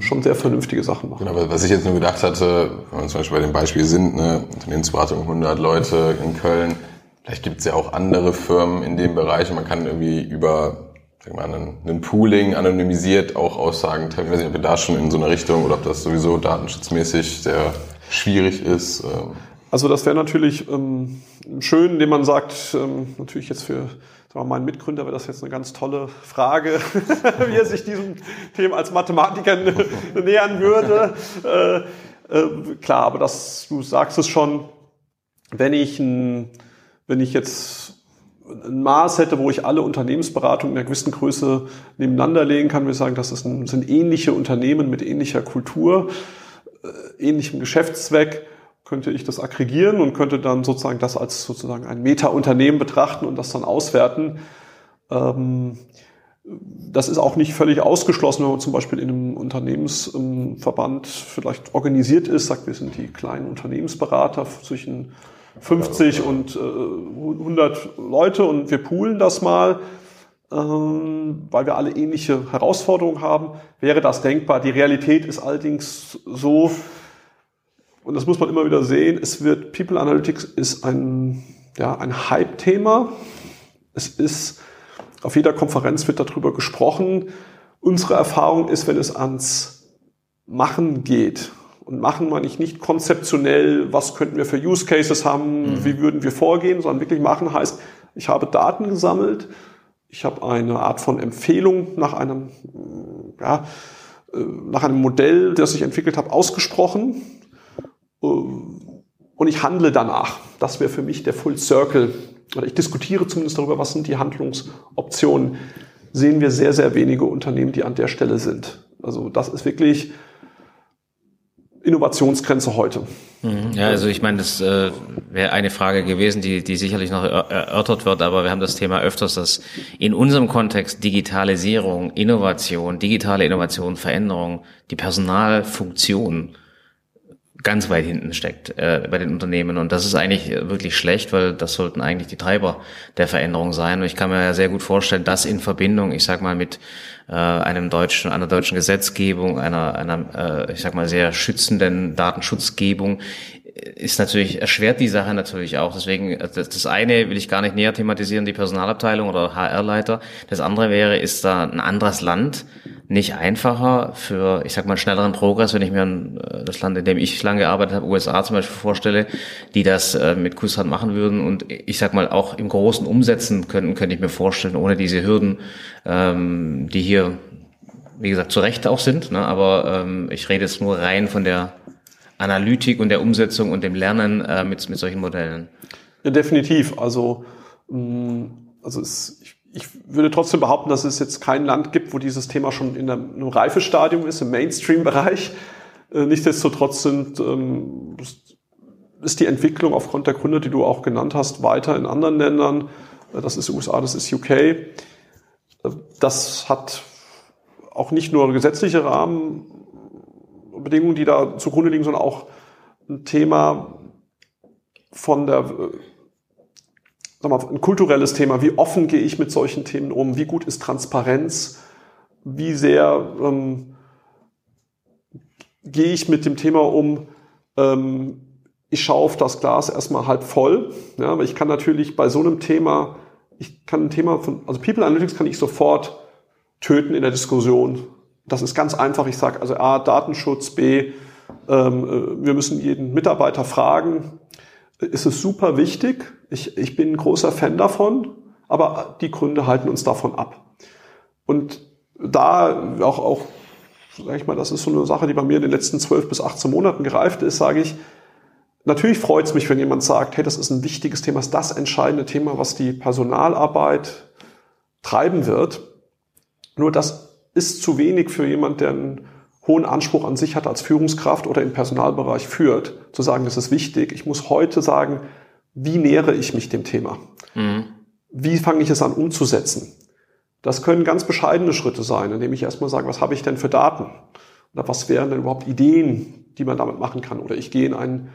schon sehr vernünftige Sachen machen. Genau, was ich jetzt nur gedacht hatte, wenn wir zum Beispiel bei dem Beispiel sind, ne, Unternehmensberatung 100 Leute in Köln, vielleicht gibt es ja auch andere Firmen in dem Bereich und man kann irgendwie über sag mal, einen, einen Pooling anonymisiert auch Aussagen treffen. Ich weiß nicht, ob wir da schon in so eine Richtung oder ob das sowieso datenschutzmäßig sehr schwierig ist. Ähm. Also das wäre natürlich ähm, schön, indem man sagt, ähm, natürlich jetzt für sagen wir, meinen Mitgründer wäre das jetzt eine ganz tolle Frage, wie er sich diesem Thema als Mathematiker nähern würde. Äh, äh, klar, aber das, du sagst es schon, wenn ich, ein, wenn ich jetzt ein Maß hätte, wo ich alle Unternehmensberatungen in einer gewissen Größe nebeneinander legen kann, ich sagen, das ein, sind ähnliche Unternehmen mit ähnlicher Kultur, äh, ähnlichem Geschäftszweck, könnte ich das aggregieren und könnte dann sozusagen das als sozusagen ein Meta-Unternehmen betrachten und das dann auswerten. Ähm, das ist auch nicht völlig ausgeschlossen, wenn man zum Beispiel in einem Unternehmensverband vielleicht organisiert ist, sagt, wir sind die kleinen Unternehmensberater zwischen 50 und äh, 100 Leute und wir poolen das mal, ähm, weil wir alle ähnliche Herausforderungen haben, wäre das denkbar. Die Realität ist allerdings so, und das muss man immer wieder sehen, es wird, People Analytics ist ein, ja, ein Hype-Thema. Es ist, auf jeder Konferenz wird darüber gesprochen. Unsere Erfahrung ist, wenn es ans Machen geht, und machen meine ich nicht konzeptionell, was könnten wir für Use Cases haben, mhm. wie würden wir vorgehen, sondern wirklich machen heißt, ich habe Daten gesammelt, ich habe eine Art von Empfehlung nach einem, ja, äh, nach einem Modell, das ich entwickelt habe, ausgesprochen und ich handle danach. Das wäre für mich der Full Circle. Oder ich diskutiere zumindest darüber, was sind die Handlungsoptionen. Sehen wir sehr, sehr wenige Unternehmen, die an der Stelle sind. Also das ist wirklich Innovationsgrenze heute. Mhm. Ja, also ich meine, das äh, wäre eine Frage gewesen, die, die sicherlich noch erörtert wird, aber wir haben das Thema öfters, dass in unserem Kontext Digitalisierung, Innovation, digitale Innovation, Veränderung, die Personalfunktion ganz weit hinten steckt äh, bei den Unternehmen. Und das ist eigentlich wirklich schlecht, weil das sollten eigentlich die Treiber der Veränderung sein. Und ich kann mir ja sehr gut vorstellen, dass in Verbindung, ich sag mal, mit äh, einem deutschen, einer deutschen Gesetzgebung, einer, einer äh, ich sag mal, sehr schützenden Datenschutzgebung, ist natürlich, erschwert die Sache natürlich auch. Deswegen, das, das eine will ich gar nicht näher thematisieren, die Personalabteilung oder HR-Leiter. Das andere wäre, ist da ein anderes Land nicht einfacher für, ich sag mal, schnelleren Progress, wenn ich mir äh, das Land, in dem ich lange gearbeitet habe, USA zum Beispiel vorstelle, die das äh, mit Kusshand machen würden und ich sag mal auch im Großen umsetzen könnten, könnte ich mir vorstellen, ohne diese Hürden, ähm, die hier, wie gesagt, zu Recht auch sind. Ne? Aber ähm, ich rede jetzt nur rein von der Analytik und der Umsetzung und dem Lernen äh, mit, mit solchen Modellen. Ja, definitiv. Also, mm, also es, ich ich würde trotzdem behaupten, dass es jetzt kein Land gibt, wo dieses Thema schon in einem Reifestadium ist, im Mainstream-Bereich. Äh, nichtsdestotrotz sind, ähm, ist die Entwicklung aufgrund der Gründe, die du auch genannt hast, weiter in anderen Ländern. Äh, das ist USA, das ist UK. Äh, das hat auch nicht nur gesetzliche Rahmenbedingungen, die da zugrunde liegen, sondern auch ein Thema von der sag mal, ein kulturelles Thema. Wie offen gehe ich mit solchen Themen um? Wie gut ist Transparenz? Wie sehr ähm, gehe ich mit dem Thema um? Ähm, ich schaue auf das Glas erstmal halb voll. Ja, aber ich kann natürlich bei so einem Thema, ich kann ein Thema von, also People Analytics kann ich sofort töten in der Diskussion. Das ist ganz einfach. Ich sage also A, Datenschutz, B, ähm, äh, wir müssen jeden Mitarbeiter fragen, ist es super wichtig. Ich, ich bin ein großer Fan davon, aber die Gründe halten uns davon ab. Und da auch, auch sag ich mal, das ist so eine Sache, die bei mir in den letzten 12 bis 18 Monaten gereift ist, sage ich, natürlich freut es mich, wenn jemand sagt, hey, das ist ein wichtiges Thema, ist das entscheidende Thema, was die Personalarbeit treiben wird. Nur das ist zu wenig für jemand, der einen hohen Anspruch an sich hat als Führungskraft oder im Personalbereich führt, zu sagen, das ist wichtig. Ich muss heute sagen, wie nähere ich mich dem Thema? Mhm. Wie fange ich es an umzusetzen? Das können ganz bescheidene Schritte sein, indem ich erstmal sage, was habe ich denn für Daten? Oder was wären denn überhaupt Ideen, die man damit machen kann? Oder ich gehe in einen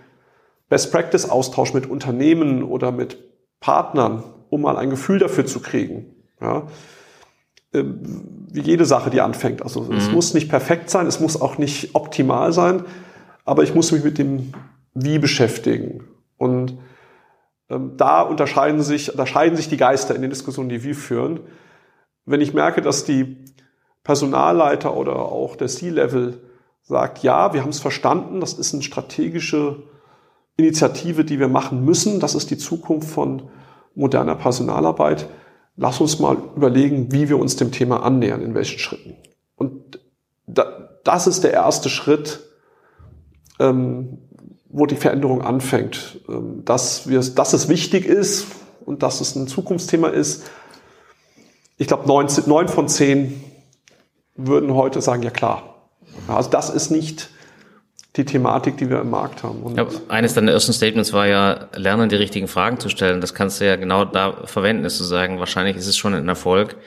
Best-Practice-Austausch mit Unternehmen oder mit Partnern, um mal ein Gefühl dafür zu kriegen. Ja? Ähm, wie jede Sache, die anfängt. Also mhm. es muss nicht perfekt sein, es muss auch nicht optimal sein, aber ich muss mich mit dem Wie beschäftigen. Und ähm, da unterscheiden sich, unterscheiden sich die Geister in den Diskussionen, die wir führen. Wenn ich merke, dass die Personalleiter oder auch der C-Level sagt, ja, wir haben es verstanden, das ist ein strategische Initiative, die wir machen müssen. Das ist die Zukunft von moderner Personalarbeit. Lass uns mal überlegen, wie wir uns dem Thema annähern, in welchen Schritten. Und da, das ist der erste Schritt, ähm, wo die Veränderung anfängt. Ähm, dass, wir, dass es wichtig ist und dass es ein Zukunftsthema ist. Ich glaube, neun, von zehn würden heute sagen, ja klar. Also das ist nicht die Thematik, die wir im Markt haben. Und ja, eines deiner ersten Statements war ja, lernen, die richtigen Fragen zu stellen. Das kannst du ja genau da verwenden, ist zu sagen, wahrscheinlich ist es schon ein Erfolg,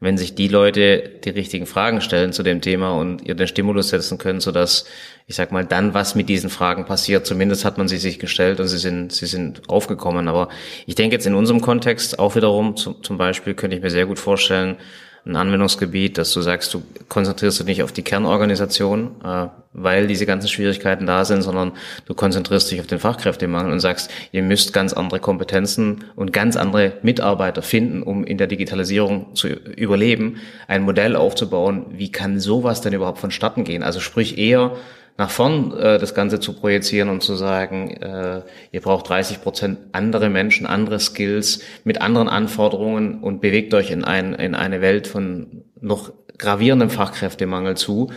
wenn sich die Leute die richtigen Fragen stellen zu dem Thema und ihr den Stimulus setzen können, sodass, ich sag mal, dann was mit diesen Fragen passiert. Zumindest hat man sie sich gestellt und sie sind, sie sind aufgekommen. Aber ich denke jetzt in unserem Kontext auch wiederum, zum Beispiel könnte ich mir sehr gut vorstellen, ein Anwendungsgebiet, dass du sagst, du konzentrierst dich nicht auf die Kernorganisation, äh, weil diese ganzen Schwierigkeiten da sind, sondern du konzentrierst dich auf den Fachkräftemangel und sagst, ihr müsst ganz andere Kompetenzen und ganz andere Mitarbeiter finden, um in der Digitalisierung zu überleben, ein Modell aufzubauen. Wie kann sowas denn überhaupt vonstatten gehen? Also sprich eher nach vorn äh, das Ganze zu projizieren und zu sagen, äh, ihr braucht 30 Prozent andere Menschen, andere Skills mit anderen Anforderungen und bewegt euch in, ein, in eine Welt von noch gravierendem Fachkräftemangel zu.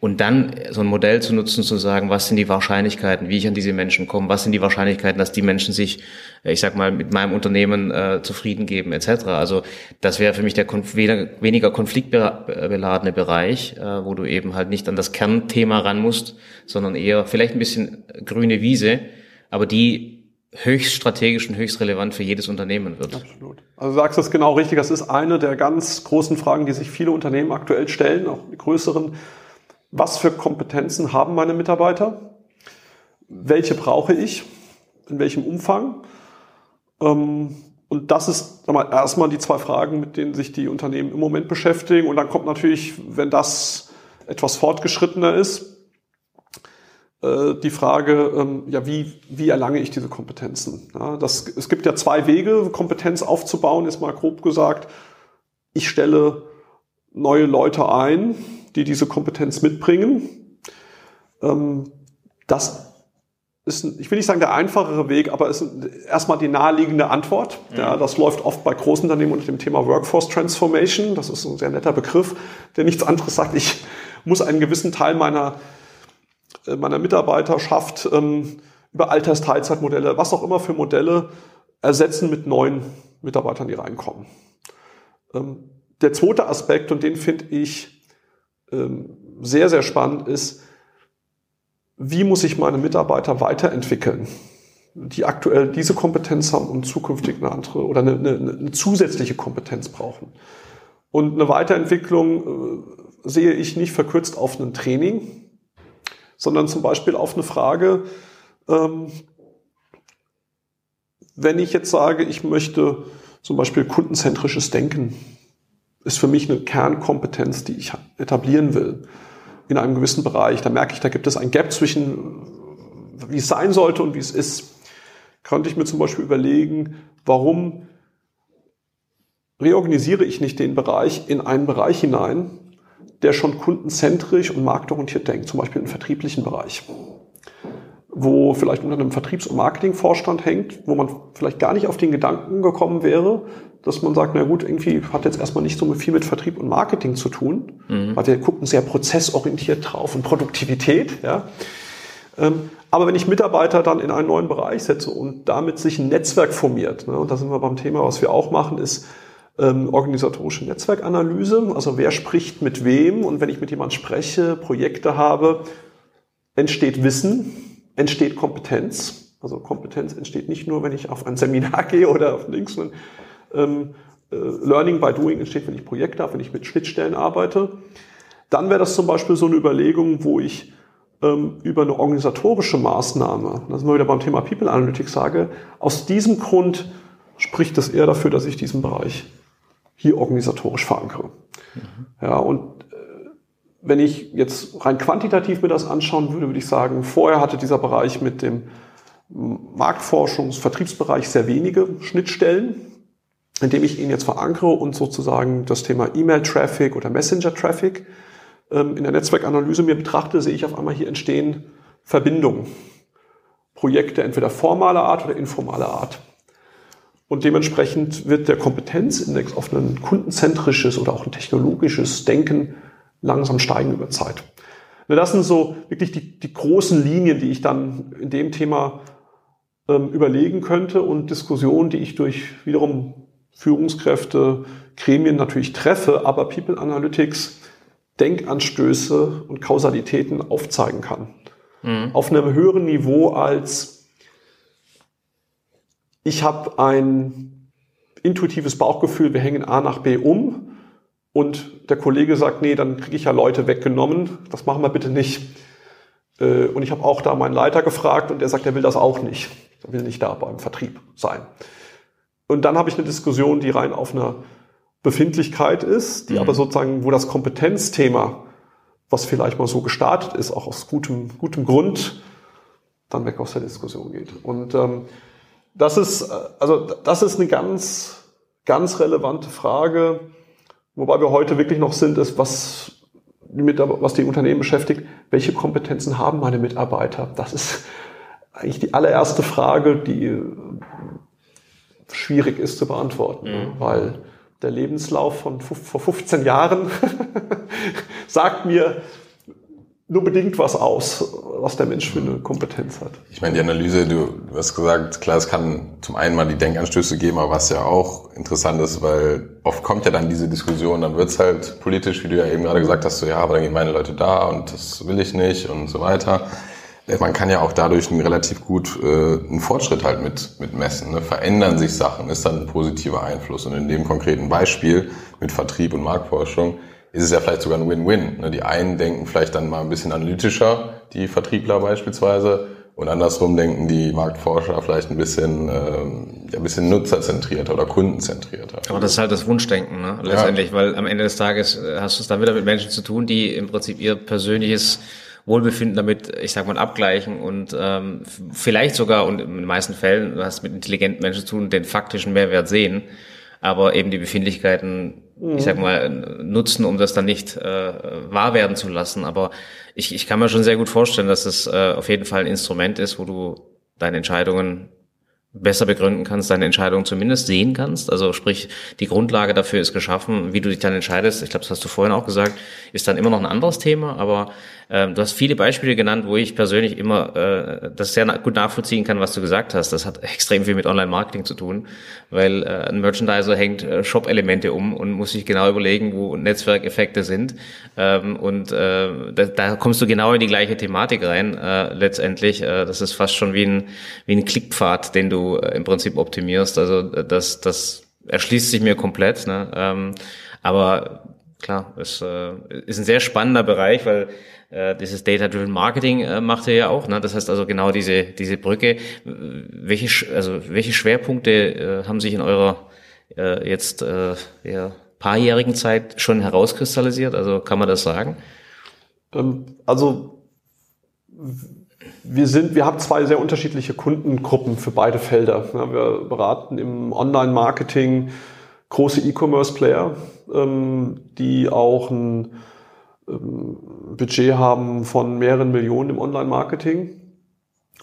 Und dann so ein Modell zu nutzen, zu sagen, was sind die Wahrscheinlichkeiten, wie ich an diese Menschen komme, was sind die Wahrscheinlichkeiten, dass die Menschen sich, äh, ich sag mal, mit meinem Unternehmen äh, zufrieden geben, etc. Also das wäre für mich der konf weniger konfliktbeladene Bereich, äh, wo du eben halt nicht an das Kernthema ran musst, sondern eher vielleicht ein bisschen grüne Wiese, aber die höchst strategisch und höchst relevant für jedes Unternehmen wird. Absolut. Also du sagst das genau richtig. Das ist eine der ganz großen Fragen, die sich viele Unternehmen aktuell stellen, auch die größeren was für Kompetenzen haben meine Mitarbeiter, welche brauche ich, in welchem Umfang. Ähm, und das ist erstmal die zwei Fragen, mit denen sich die Unternehmen im Moment beschäftigen. Und dann kommt natürlich, wenn das etwas fortgeschrittener ist, äh, die Frage, ähm, ja, wie, wie erlange ich diese Kompetenzen? Das, es gibt ja zwei Wege, Kompetenz aufzubauen, ist mal grob gesagt. Ich stelle neue Leute ein, die diese Kompetenz mitbringen. Ähm, das ist, ich will nicht sagen der einfachere Weg, aber ist erstmal die naheliegende Antwort. Ja, das läuft oft bei großen Unternehmen unter dem Thema Workforce Transformation. Das ist ein sehr netter Begriff, der nichts anderes sagt. Ich muss einen gewissen Teil meiner, äh, meiner Mitarbeiterschaft ähm, über Altersteilzeitmodelle, was auch immer für Modelle, ersetzen mit neuen Mitarbeitern, die reinkommen. Ähm, der zweite Aspekt, und den finde ich sehr, sehr spannend ist, wie muss ich meine Mitarbeiter weiterentwickeln, die aktuell diese Kompetenz haben und zukünftig eine andere oder eine, eine, eine zusätzliche Kompetenz brauchen. Und eine Weiterentwicklung äh, sehe ich nicht verkürzt auf ein Training, sondern zum Beispiel auf eine Frage, ähm, wenn ich jetzt sage, ich möchte zum Beispiel kundenzentrisches Denken ist für mich eine Kernkompetenz, die ich etablieren will in einem gewissen Bereich. Da merke ich, da gibt es ein Gap zwischen, wie es sein sollte und wie es ist. Könnte ich mir zum Beispiel überlegen, warum reorganisiere ich nicht den Bereich in einen Bereich hinein, der schon kundenzentrisch und marktorientiert denkt, zum Beispiel im vertrieblichen Bereich, wo vielleicht unter einem Vertriebs- und Marketingvorstand hängt, wo man vielleicht gar nicht auf den Gedanken gekommen wäre, dass man sagt, na gut, irgendwie hat jetzt erstmal nicht so viel mit Vertrieb und Marketing zu tun, mhm. weil wir gucken sehr prozessorientiert drauf und Produktivität. Ja. Ähm, aber wenn ich Mitarbeiter dann in einen neuen Bereich setze und damit sich ein Netzwerk formiert, ne, und da sind wir beim Thema, was wir auch machen, ist ähm, organisatorische Netzwerkanalyse, also wer spricht mit wem und wenn ich mit jemand spreche, Projekte habe, entsteht Wissen, entsteht Kompetenz. Also Kompetenz entsteht nicht nur, wenn ich auf ein Seminar gehe oder auf Links, sondern ähm, äh, Learning by Doing entsteht, wenn ich Projekte habe, wenn ich mit Schnittstellen arbeite. Dann wäre das zum Beispiel so eine Überlegung, wo ich ähm, über eine organisatorische Maßnahme, da sind wir wieder beim Thema People Analytics, sage, aus diesem Grund spricht es eher dafür, dass ich diesen Bereich hier organisatorisch verankere. Mhm. Ja, und wenn ich jetzt rein quantitativ mir das anschauen würde, würde ich sagen, vorher hatte dieser Bereich mit dem Marktforschungs-, Vertriebsbereich sehr wenige Schnittstellen indem ich ihn jetzt verankere und sozusagen das Thema E-Mail-Traffic oder Messenger-Traffic ähm, in der Netzwerkanalyse mir betrachte, sehe ich auf einmal hier entstehen Verbindungen. Projekte entweder formaler Art oder informaler Art. Und dementsprechend wird der Kompetenzindex auf ein kundenzentrisches oder auch ein technologisches Denken langsam steigen über Zeit. Das sind so wirklich die, die großen Linien, die ich dann in dem Thema ähm, überlegen könnte und Diskussionen, die ich durch wiederum Führungskräfte, Gremien natürlich treffe, aber People Analytics Denkanstöße und Kausalitäten aufzeigen kann. Mhm. Auf einem höheren Niveau als ich habe ein intuitives Bauchgefühl, wir hängen A nach B um und der Kollege sagt, nee, dann kriege ich ja Leute weggenommen, das machen wir bitte nicht. Äh, und ich habe auch da meinen Leiter gefragt und der sagt, er will das auch nicht. Er will nicht da beim Vertrieb sein. Und dann habe ich eine Diskussion, die rein auf einer Befindlichkeit ist, die mhm. aber sozusagen, wo das Kompetenzthema, was vielleicht mal so gestartet ist, auch aus gutem, gutem Grund, dann weg aus der Diskussion geht. Und ähm, das ist, äh, also das ist eine ganz, ganz relevante Frage, wobei wir heute wirklich noch sind, ist, was die, was die Unternehmen beschäftigt, welche Kompetenzen haben meine Mitarbeiter? Das ist eigentlich die allererste Frage, die schwierig ist zu beantworten, mhm. weil der Lebenslauf von vor 15 Jahren sagt mir nur bedingt was aus, was der Mensch für eine Kompetenz hat. Ich meine, die Analyse, du, hast gesagt, klar, es kann zum einen mal die Denkanstöße geben, aber was ja auch interessant ist, weil oft kommt ja dann diese Diskussion, dann wird's halt politisch, wie du ja eben gerade gesagt hast, so ja, aber dann gehen meine Leute da und das will ich nicht und so weiter. Äh, man kann ja auch dadurch einen relativ gut äh, einen Fortschritt halt mit, mit messen. Ne? Verändern sich Sachen, ist dann ein positiver Einfluss. Und in dem konkreten Beispiel mit Vertrieb und Marktforschung ist es ja vielleicht sogar ein Win-Win. Ne? Die einen denken vielleicht dann mal ein bisschen analytischer, die Vertriebler beispielsweise, und andersrum denken die Marktforscher vielleicht ein bisschen, ähm, ja, ein bisschen nutzerzentrierter oder kundenzentrierter. Aber das ist halt das Wunschdenken, ne? letztendlich, ja. weil am Ende des Tages äh, hast du es dann wieder mit Menschen zu tun, die im Prinzip ihr persönliches Wohlbefinden damit, ich sag mal, abgleichen und ähm, vielleicht sogar, und in den meisten Fällen, du hast mit intelligenten Menschen zu tun, den faktischen Mehrwert sehen, aber eben die Befindlichkeiten, mhm. ich sag mal, nutzen, um das dann nicht äh, wahr werden zu lassen. Aber ich, ich kann mir schon sehr gut vorstellen, dass es äh, auf jeden Fall ein Instrument ist, wo du deine Entscheidungen besser begründen kannst, deine Entscheidung zumindest sehen kannst. Also sprich, die Grundlage dafür ist geschaffen, wie du dich dann entscheidest. Ich glaube, das hast du vorhin auch gesagt, ist dann immer noch ein anderes Thema, aber ähm, du hast viele Beispiele genannt, wo ich persönlich immer äh, das sehr gut nachvollziehen kann, was du gesagt hast. Das hat extrem viel mit Online-Marketing zu tun, weil äh, ein Merchandiser hängt äh, Shop-Elemente um und muss sich genau überlegen, wo Netzwerkeffekte sind. Ähm, und äh, da, da kommst du genau in die gleiche Thematik rein, äh, letztendlich. Äh, das ist fast schon wie ein, wie ein Klickpfad, den du äh, im Prinzip optimierst. Also das, das erschließt sich mir komplett. Ne? Ähm, aber klar, es äh, ist ein sehr spannender Bereich, weil äh, dieses Data-Driven Marketing äh, macht er ja auch. Ne? Das heißt also genau diese, diese Brücke. Welche, also welche Schwerpunkte äh, haben sich in eurer äh, jetzt äh, ja, paarjährigen Zeit schon herauskristallisiert? Also kann man das sagen? Ähm, also wir sind, wir haben zwei sehr unterschiedliche Kundengruppen für beide Felder. Ja, wir beraten im Online-Marketing große E-Commerce-Player, ähm, die auch ein ähm, Budget haben von mehreren Millionen im Online-Marketing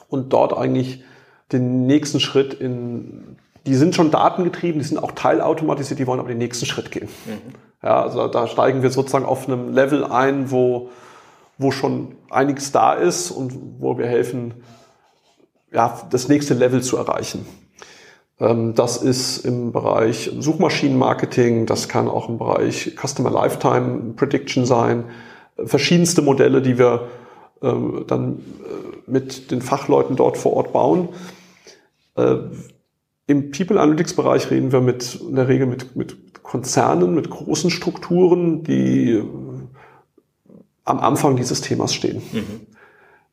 und dort eigentlich den nächsten Schritt in, die sind schon datengetrieben, die sind auch teilautomatisiert, die wollen aber den nächsten Schritt gehen. Mhm. Ja, also da steigen wir sozusagen auf einem Level ein, wo, wo schon einiges da ist und wo wir helfen, ja, das nächste Level zu erreichen. Ähm, das ist im Bereich Suchmaschinenmarketing, das kann auch im Bereich Customer Lifetime Prediction sein. Verschiedenste Modelle, die wir ähm, dann äh, mit den Fachleuten dort vor Ort bauen. Äh, Im People Analytics Bereich reden wir mit, in der Regel mit, mit Konzernen, mit großen Strukturen, die äh, am Anfang dieses Themas stehen. Mhm.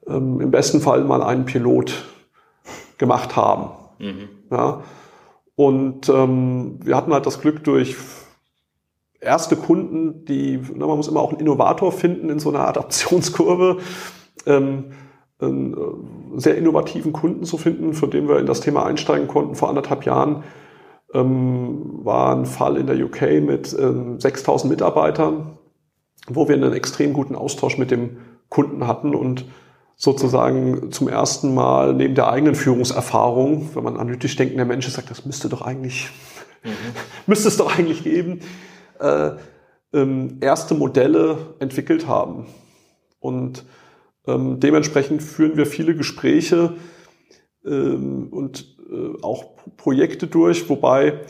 Ähm, Im besten Fall mal einen Pilot gemacht haben. Mhm. Ja, und ähm, wir hatten halt das Glück durch erste Kunden, die, na, man muss immer auch einen Innovator finden in so einer Adaptionskurve, ähm, einen äh, sehr innovativen Kunden zu finden, von dem wir in das Thema einsteigen konnten vor anderthalb Jahren. Ähm, war ein Fall in der UK mit ähm, 6000 Mitarbeitern, wo wir einen extrem guten Austausch mit dem Kunden hatten und sozusagen zum ersten Mal neben der eigenen Führungserfahrung, wenn man analytisch denkender Mensch ist, sagt, das müsste doch eigentlich, mhm. müsste es doch eigentlich geben, äh, ähm, erste Modelle entwickelt haben. Und ähm, dementsprechend führen wir viele Gespräche ähm, und äh, auch Projekte durch, wobei,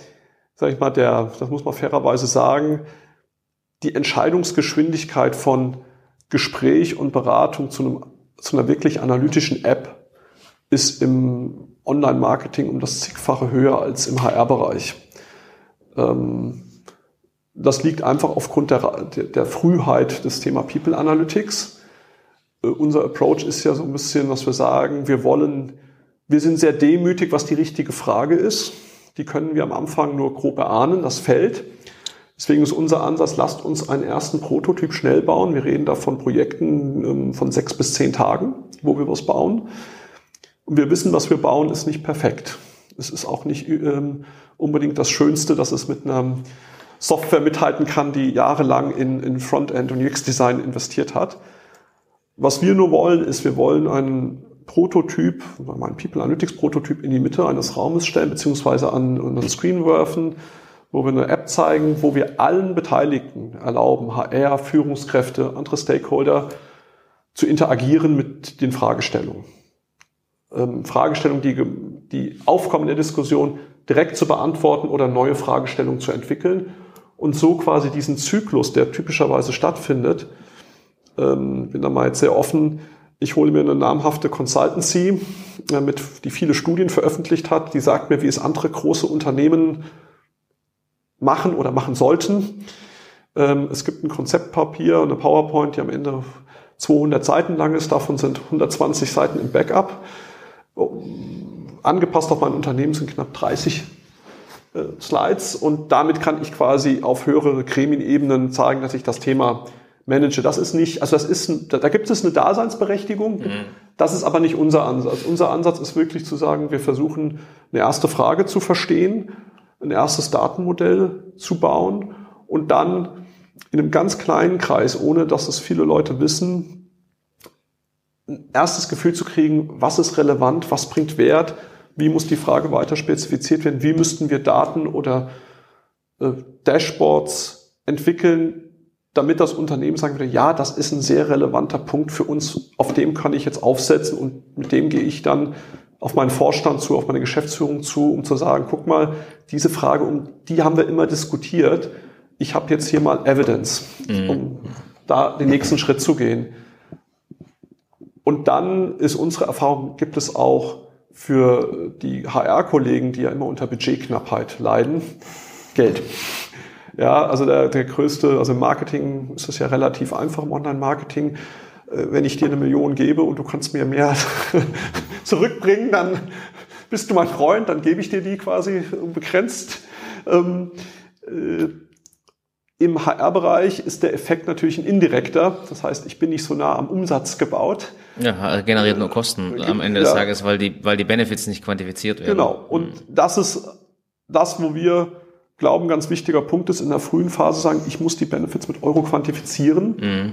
sage ich mal, der, das muss man fairerweise sagen, die Entscheidungsgeschwindigkeit von Gespräch und Beratung zu einem zu einer wirklich analytischen App ist im Online-Marketing um das zigfache höher als im HR-Bereich. Ähm, das liegt einfach aufgrund der, der, Frühheit des Thema People Analytics. Äh, unser Approach ist ja so ein bisschen, was wir sagen, wir wollen, wir sind sehr demütig, was die richtige Frage ist. Die können wir am Anfang nur grob erahnen, das Feld. Deswegen ist unser Ansatz, lasst uns einen ersten Prototyp schnell bauen. Wir reden da von Projekten ähm, von sechs bis zehn Tagen, wo wir was bauen. Und wir wissen, was wir bauen, ist nicht perfekt. Es ist auch nicht ähm, unbedingt das Schönste, dass es mit einer Software mithalten kann, die jahrelang in, in Frontend und UX-Design investiert hat. Was wir nur wollen, ist, wir wollen einen Prototyp, einen People Analytics Prototyp in die Mitte eines Raumes stellen, beziehungsweise an, an Screen werfen, wo wir eine App zeigen, wo wir allen Beteiligten erlauben, HR, Führungskräfte, andere Stakeholder, zu interagieren mit den Fragestellungen. Ähm, Fragestellungen, die, die aufkommen in der Diskussion, direkt zu beantworten oder neue Fragestellungen zu entwickeln und so quasi diesen Zyklus, der typischerweise stattfindet, ähm, bin da mal jetzt sehr offen, ich hole mir eine namhafte Consultancy, äh, mit, die viele Studien veröffentlicht hat, die sagt mir, wie es andere große Unternehmen machen oder machen sollten. Ähm, es gibt ein Konzeptpapier, eine PowerPoint, die am Ende 200 Seiten lang ist. Davon sind 120 Seiten im Backup. Angepasst auf mein Unternehmen sind knapp 30 äh, Slides und damit kann ich quasi auf höhere Gremienebenen zeigen, dass ich das Thema manage. Das ist nicht, also das ist, da gibt es eine Daseinsberechtigung. Mhm. Das ist aber nicht unser Ansatz. Unser Ansatz ist wirklich zu sagen, wir versuchen eine erste Frage zu verstehen ein erstes Datenmodell zu bauen und dann in einem ganz kleinen Kreis, ohne dass es viele Leute wissen, ein erstes Gefühl zu kriegen, was ist relevant, was bringt Wert, wie muss die Frage weiter spezifiziert werden, wie müssten wir Daten oder äh, Dashboards entwickeln, damit das Unternehmen sagen würde, ja, das ist ein sehr relevanter Punkt für uns, auf dem kann ich jetzt aufsetzen und mit dem gehe ich dann auf meinen Vorstand zu, auf meine Geschäftsführung zu, um zu sagen, guck mal, diese Frage, um die haben wir immer diskutiert. Ich habe jetzt hier mal Evidence, mhm. um da den nächsten Schritt zu gehen. Und dann ist unsere Erfahrung, gibt es auch für die HR-Kollegen, die ja immer unter Budgetknappheit leiden, Geld. Ja, also der, der größte, also im Marketing ist es ja relativ einfach im Online-Marketing. Äh, wenn ich dir eine Million gebe und du kannst mir mehr zurückbringen, dann bist du mein Freund, dann gebe ich dir die quasi begrenzt. Ähm, äh, Im HR-Bereich ist der Effekt natürlich ein indirekter. Das heißt, ich bin nicht so nah am Umsatz gebaut. Ja, generiert nur Kosten äh, am Ende des ja. Tages, weil die, weil die Benefits nicht quantifiziert werden. Genau. Und mhm. das ist das, wo wir glauben, ganz wichtiger Punkt ist, in der frühen Phase sagen, ich muss die Benefits mit Euro quantifizieren. Mhm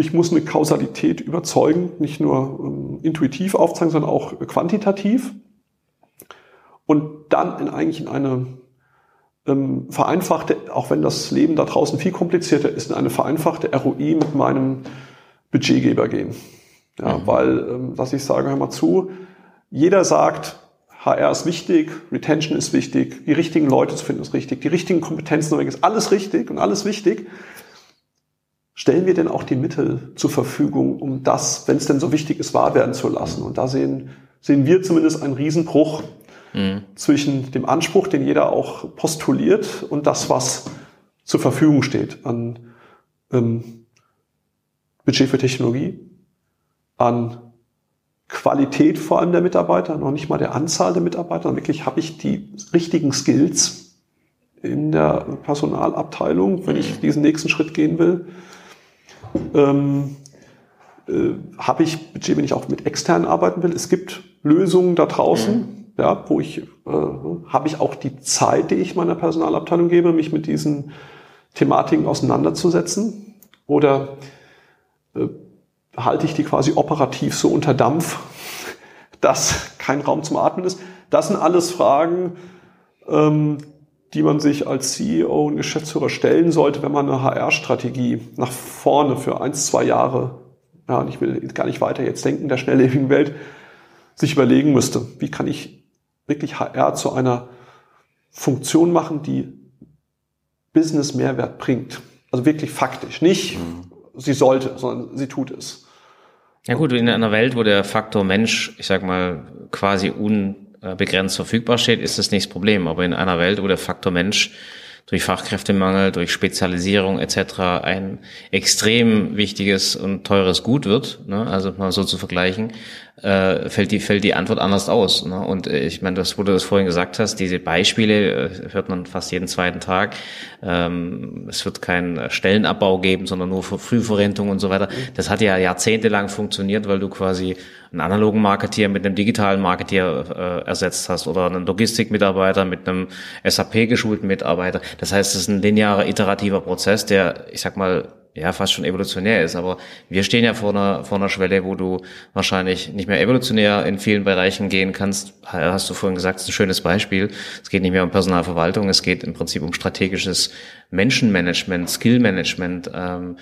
ich muss eine Kausalität überzeugen, nicht nur ähm, intuitiv aufzeigen, sondern auch quantitativ. Und dann in eigentlich in eine ähm, vereinfachte, auch wenn das Leben da draußen viel komplizierter ist, in eine vereinfachte ROI mit meinem Budgetgeber gehen. Ja, mhm. Weil, ähm, was ich sage, hör mal zu, jeder sagt, HR ist wichtig, Retention ist wichtig, die richtigen Leute zu finden ist richtig, die richtigen Kompetenzen ist alles richtig und alles wichtig stellen wir denn auch die Mittel zur Verfügung, um das, wenn es denn so wichtig ist, wahr werden zu lassen? Und da sehen, sehen wir zumindest einen Riesenbruch mhm. zwischen dem Anspruch, den jeder auch postuliert, und das, was zur Verfügung steht an ähm, Budget für Technologie, an Qualität vor allem der Mitarbeiter, noch nicht mal der Anzahl der Mitarbeiter, wirklich habe ich die richtigen Skills in der Personalabteilung, wenn ich diesen nächsten Schritt gehen will ähm, äh, habe ich Budget, wenn ich auch mit externen arbeiten will. Es gibt Lösungen da draußen, mhm. ja, wo ich, äh, habe ich auch die Zeit, die ich meiner Personalabteilung gebe, mich mit diesen Thematiken auseinanderzusetzen? Oder äh, halte ich die quasi operativ so unter Dampf, dass kein Raum zum Atmen ist? Das sind alles Fragen, ähm, die man sich als CEO und Geschäftsführer stellen sollte, wenn man eine HR-Strategie nach vorne für eins, zwei Jahre, ja, und ich will gar nicht weiter jetzt denken, der schnelllebigen Welt, sich überlegen müsste, wie kann ich wirklich HR zu einer Funktion machen, die Business-Mehrwert bringt. Also wirklich faktisch. Nicht, mhm. sie sollte, sondern sie tut es. Ja gut, in einer Welt, wo der Faktor Mensch, ich sag mal, quasi unbegrenzt verfügbar steht, ist das nicht das Problem. Aber in einer Welt, wo der Faktor Mensch durch Fachkräftemangel, durch Spezialisierung etc. ein extrem wichtiges und teures Gut wird, ne? also mal so zu vergleichen, äh, fällt die fällt die Antwort anders aus. Ne? Und äh, ich meine, das, wo du das vorhin gesagt hast, diese Beispiele äh, hört man fast jeden zweiten Tag. Ähm, es wird keinen Stellenabbau geben, sondern nur Frühverrentung und so weiter. Das hat ja jahrzehntelang funktioniert, weil du quasi einen analogen Marketeer mit einem digitalen Marketeer äh, ersetzt hast oder einen Logistikmitarbeiter mit einem SAP geschulten Mitarbeiter. Das heißt, es ist ein linearer, iterativer Prozess, der, ich sag mal, ja fast schon evolutionär ist. Aber wir stehen ja vor einer, vor einer Schwelle, wo du wahrscheinlich nicht mehr evolutionär in vielen Bereichen gehen kannst. Hast du vorhin gesagt, ist ein schönes Beispiel. Es geht nicht mehr um Personalverwaltung, es geht im Prinzip um strategisches Menschenmanagement, Skillmanagement. Ähm,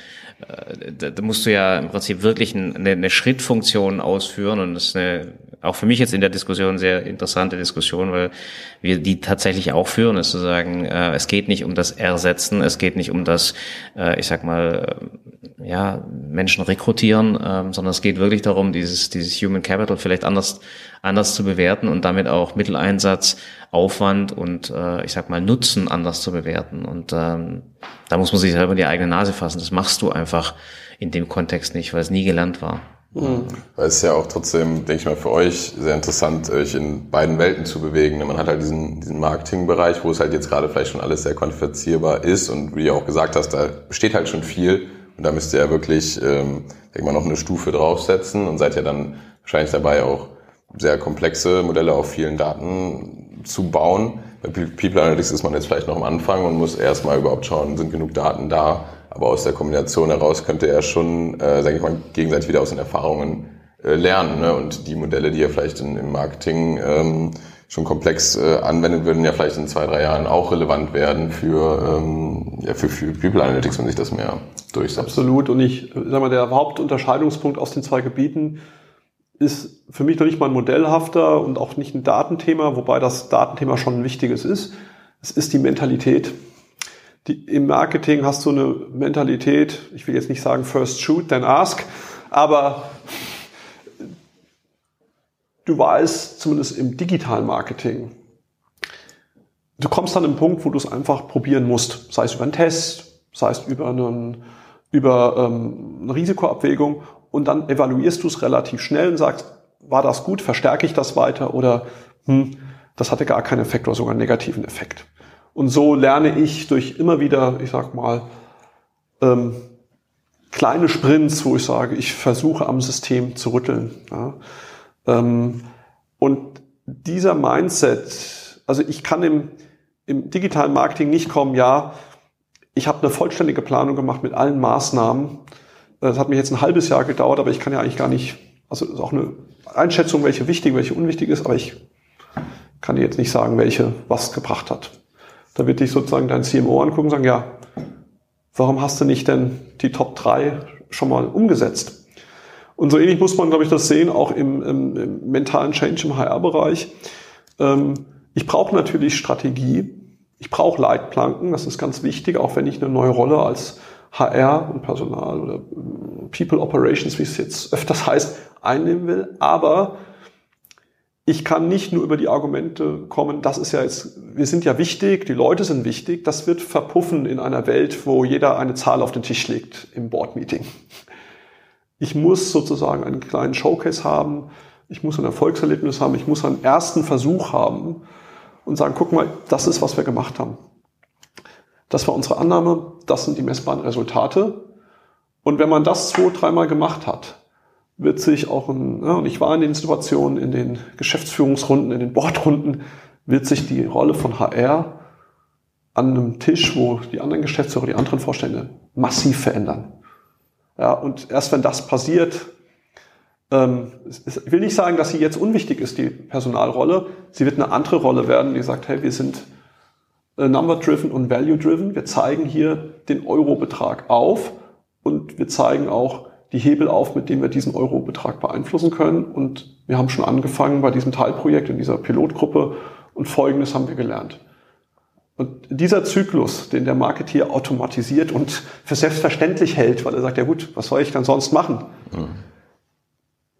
äh, da, da musst du ja im Prinzip wirklich eine, eine Schrittfunktion ausführen und das ist eine auch für mich jetzt in der Diskussion sehr interessante Diskussion, weil wir die tatsächlich auch führen, ist zu sagen, äh, es geht nicht um das Ersetzen, es geht nicht um das, äh, ich sag mal, äh, ja, Menschen rekrutieren, äh, sondern es geht wirklich darum, dieses, dieses Human Capital vielleicht anders, anders zu bewerten und damit auch Mitteleinsatz, Aufwand und äh, ich sag mal Nutzen anders zu bewerten. Und ähm, da muss man sich selber die eigene Nase fassen. Das machst du einfach in dem Kontext nicht, weil es nie gelernt war. Mhm. Weil es ist ja auch trotzdem, denke ich mal, für euch sehr interessant, euch in beiden Welten zu bewegen. Man hat halt diesen, diesen Marketingbereich, wo es halt jetzt gerade vielleicht schon alles sehr quantifizierbar ist und wie du auch gesagt hast, da besteht halt schon viel und da müsst ihr ja wirklich, ähm, denke mal, noch eine Stufe draufsetzen und seid ja dann wahrscheinlich dabei auch sehr komplexe Modelle auf vielen Daten zu bauen. Bei People Analytics ist man jetzt vielleicht noch am Anfang und muss erstmal überhaupt schauen, sind genug Daten da, aber aus der Kombination heraus könnte er schon, äh, sage ich mal, gegenseitig wieder aus den Erfahrungen äh, lernen. Ne? Und die Modelle, die er vielleicht in, im Marketing ähm, schon komplex äh, anwendet, würden ja vielleicht in zwei, drei Jahren auch relevant werden für, ähm, ja, für, für People Analytics, wenn sich das mehr durchsetzt. Absolut. Und ich sag mal, der Hauptunterscheidungspunkt aus den zwei Gebieten ist für mich noch nicht mal ein modellhafter und auch nicht ein Datenthema, wobei das Datenthema schon ein wichtiges ist. Es ist die Mentalität die, im Marketing hast du eine Mentalität, ich will jetzt nicht sagen first shoot, then ask, aber du weißt, zumindest im digitalen Marketing, du kommst an einen Punkt, wo du es einfach probieren musst, sei es über einen Test, sei es über, einen, über ähm, eine Risikoabwägung und dann evaluierst du es relativ schnell und sagst, war das gut, verstärke ich das weiter? Oder hm, das hatte gar keinen Effekt oder sogar einen negativen Effekt. Und so lerne ich durch immer wieder, ich sag mal, ähm, kleine Sprints, wo ich sage, ich versuche am System zu rütteln. Ja. Ähm, und dieser Mindset, also ich kann im, im digitalen Marketing nicht kommen, ja, ich habe eine vollständige Planung gemacht mit allen Maßnahmen. Das hat mir jetzt ein halbes Jahr gedauert, aber ich kann ja eigentlich gar nicht, also ist auch eine Einschätzung, welche wichtig, welche unwichtig ist, aber ich kann dir jetzt nicht sagen, welche was gebracht hat. Da wird dich sozusagen dein CMO angucken und sagen, ja, warum hast du nicht denn die Top 3 schon mal umgesetzt? Und so ähnlich muss man, glaube ich, das sehen, auch im, im, im mentalen Change im HR-Bereich. Ähm, ich brauche natürlich Strategie, ich brauche Leitplanken, das ist ganz wichtig, auch wenn ich eine neue Rolle als HR und Personal oder People Operations, wie es jetzt öfters heißt, einnehmen will. Aber ich kann nicht nur über die Argumente kommen, das ist ja jetzt, wir sind ja wichtig, die Leute sind wichtig, das wird verpuffen in einer Welt, wo jeder eine Zahl auf den Tisch legt im Board-Meeting. Ich muss sozusagen einen kleinen Showcase haben, ich muss ein Erfolgserlebnis haben, ich muss einen ersten Versuch haben und sagen, guck mal, das ist, was wir gemacht haben. Das war unsere Annahme, das sind die messbaren Resultate. Und wenn man das zwei, dreimal gemacht hat, wird sich auch, ein, ja, und ich war in den Situationen, in den Geschäftsführungsrunden, in den Bordrunden, wird sich die Rolle von HR an einem Tisch, wo die anderen Geschäftsführer, die anderen Vorstände massiv verändern. Ja, und erst wenn das passiert, ähm, ich will nicht sagen, dass sie jetzt unwichtig ist, die Personalrolle. Sie wird eine andere Rolle werden, die sagt, hey, wir sind äh, number-driven und value-driven. Wir zeigen hier den Eurobetrag auf und wir zeigen auch die Hebel auf, mit denen wir diesen Eurobetrag beeinflussen können. Und wir haben schon angefangen bei diesem Teilprojekt in dieser Pilotgruppe und Folgendes haben wir gelernt. Und dieser Zyklus, den der Marketeer automatisiert und für selbstverständlich hält, weil er sagt, ja gut, was soll ich dann sonst machen? Mhm.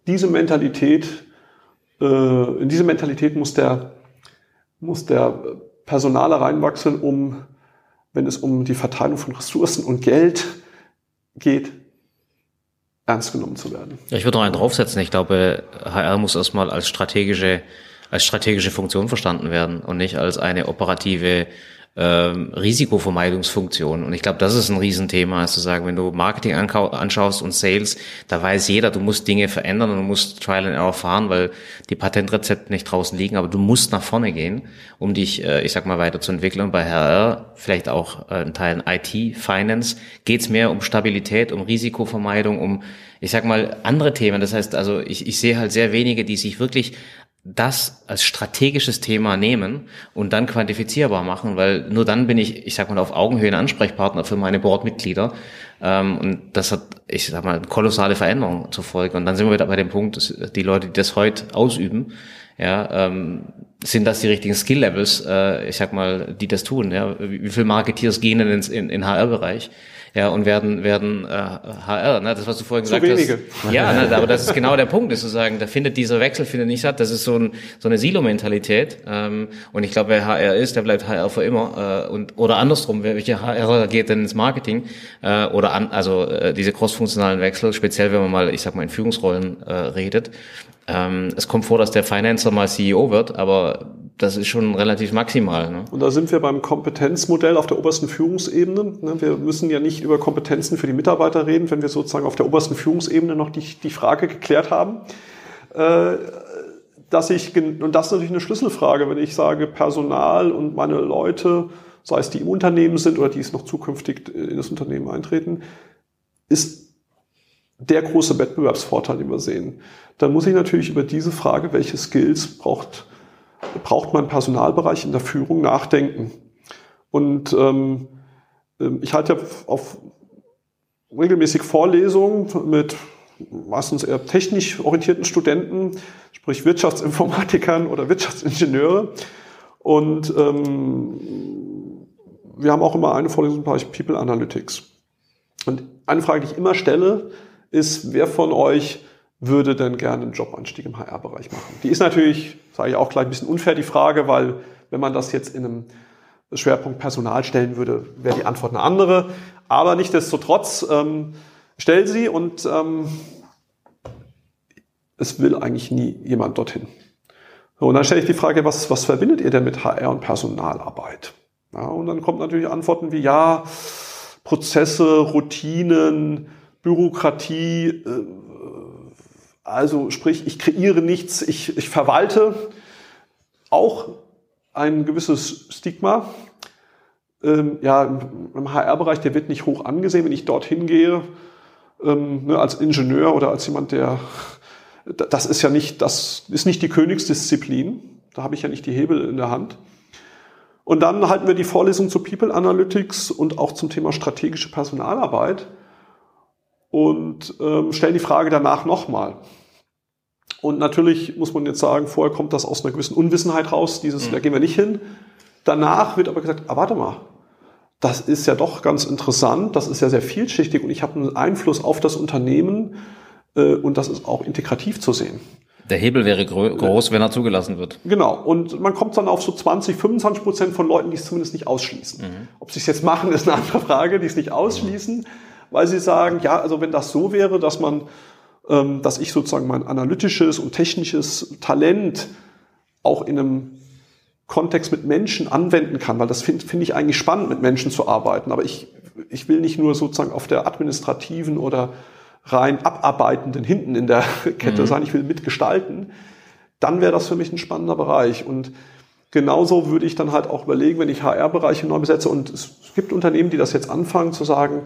Diese Mentalität, äh, in diese Mentalität muss der, muss der Personaler reinwachsen, um, wenn es um die Verteilung von Ressourcen und Geld geht, ernst genommen zu werden. Ja, ich würde noch einen draufsetzen. Ich glaube, HR muss erstmal als strategische, als strategische Funktion verstanden werden und nicht als eine operative ähm, Risikovermeidungsfunktion. Und ich glaube, das ist ein Riesenthema, ist zu sagen, wenn du Marketing anschaust und Sales, da weiß jeder, du musst Dinge verändern und du musst Trial and Error fahren, weil die Patentrezepte nicht draußen liegen, aber du musst nach vorne gehen, um dich, äh, ich sag mal, weiterzuentwickeln. Und bei HR, vielleicht auch äh, in Teilen IT, Finance, geht's mehr um Stabilität, um Risikovermeidung, um ich sag mal, andere Themen. Das heißt, also ich, ich sehe halt sehr wenige, die sich wirklich das als strategisches Thema nehmen und dann quantifizierbar machen, weil nur dann bin ich, ich sag mal, auf Augenhöhe ein Ansprechpartner für meine Boardmitglieder. Ähm, und das hat, ich sag mal, kolossale Veränderungen zur Folge. Und dann sind wir wieder bei dem Punkt, dass die Leute, die das heute ausüben, ja, ähm, sind das die richtigen Skill-Levels, äh, ich sag mal, die das tun. Ja? Wie, wie viel Marketeers gehen denn ins, in, in HR-Bereich? Ja, und werden, werden äh, HR, ne? das, was du vorhin gesagt Zu wenige. hast. Ja, ne, aber das ist genau der Punkt, ist zu sagen, da findet dieser Wechsel findet nicht statt. Das ist so, ein, so eine Silo-Mentalität. Ähm, und ich glaube, wer HR ist, der bleibt HR für immer. Äh, und, oder andersrum, welche HR geht denn ins Marketing? Äh, oder an, also äh, diese crossfunktionalen Wechsel, speziell wenn man mal, ich sag mal, in Führungsrollen äh, redet. Ähm, es kommt vor, dass der Financer mal CEO wird, aber das ist schon relativ maximal. Ne? Und da sind wir beim Kompetenzmodell auf der obersten Führungsebene. Ne? Wir müssen ja nicht über Kompetenzen für die Mitarbeiter reden, wenn wir sozusagen auf der obersten Führungsebene noch die, die Frage geklärt haben. Äh, dass ich, und das ist natürlich eine Schlüsselfrage, wenn ich sage, Personal und meine Leute, sei es die im Unternehmen sind oder die es noch zukünftig in das Unternehmen eintreten, ist der große Wettbewerbsvorteil, den wir sehen. Dann muss ich natürlich über diese Frage, welche Skills braucht braucht man Personalbereich in der Führung nachdenken. Und ähm, ähm, ich halte auf regelmäßig Vorlesungen mit meistens eher technisch orientierten Studenten, sprich Wirtschaftsinformatikern oder Wirtschaftsingenieure. Und ähm, wir haben auch immer eine Vorlesung im Bereich People Analytics. Und eine Frage, die ich immer stelle, ist, wer von euch würde denn gerne einen Jobanstieg im HR-Bereich machen? Die ist natürlich, sage ich auch gleich, ein bisschen unfair, die Frage, weil wenn man das jetzt in einem Schwerpunkt Personal stellen würde, wäre die Antwort eine andere. Aber nichtdestotrotz, ähm, stell sie und ähm, es will eigentlich nie jemand dorthin. So, und dann stelle ich die Frage, was, was verbindet ihr denn mit HR und Personalarbeit? Ja, und dann kommt natürlich Antworten wie, ja, Prozesse, Routinen, Bürokratie, äh, also sprich, ich kreiere nichts, ich, ich verwalte auch ein gewisses Stigma. Ähm, ja, im HR-Bereich, der wird nicht hoch angesehen, wenn ich dorthin gehe, ähm, ne, als Ingenieur oder als jemand, der, das ist ja nicht, das ist nicht die Königsdisziplin. Da habe ich ja nicht die Hebel in der Hand. Und dann halten wir die Vorlesung zu People Analytics und auch zum Thema strategische Personalarbeit und ähm, stellen die Frage danach nochmal. Und natürlich muss man jetzt sagen, vorher kommt das aus einer gewissen Unwissenheit raus, dieses, mhm. da gehen wir nicht hin. Danach wird aber gesagt, ah, warte mal, das ist ja doch ganz interessant, das ist ja sehr vielschichtig und ich habe einen Einfluss auf das Unternehmen äh, und das ist auch integrativ zu sehen. Der Hebel wäre groß, wenn er zugelassen wird. Genau. Und man kommt dann auf so 20, 25 Prozent von Leuten, die es zumindest nicht ausschließen. Mhm. Ob sie es jetzt machen, ist eine andere Frage, die es nicht ausschließen, mhm. Weil sie sagen, ja, also wenn das so wäre, dass man ähm, dass ich sozusagen mein analytisches und technisches Talent auch in einem Kontext mit Menschen anwenden kann, weil das finde find ich eigentlich spannend, mit Menschen zu arbeiten. Aber ich, ich will nicht nur sozusagen auf der administrativen oder rein abarbeitenden hinten in der Kette mhm. sein, ich will mitgestalten. Dann wäre das für mich ein spannender Bereich. Und genauso würde ich dann halt auch überlegen, wenn ich HR-Bereiche neu besetze und es gibt Unternehmen, die das jetzt anfangen zu sagen,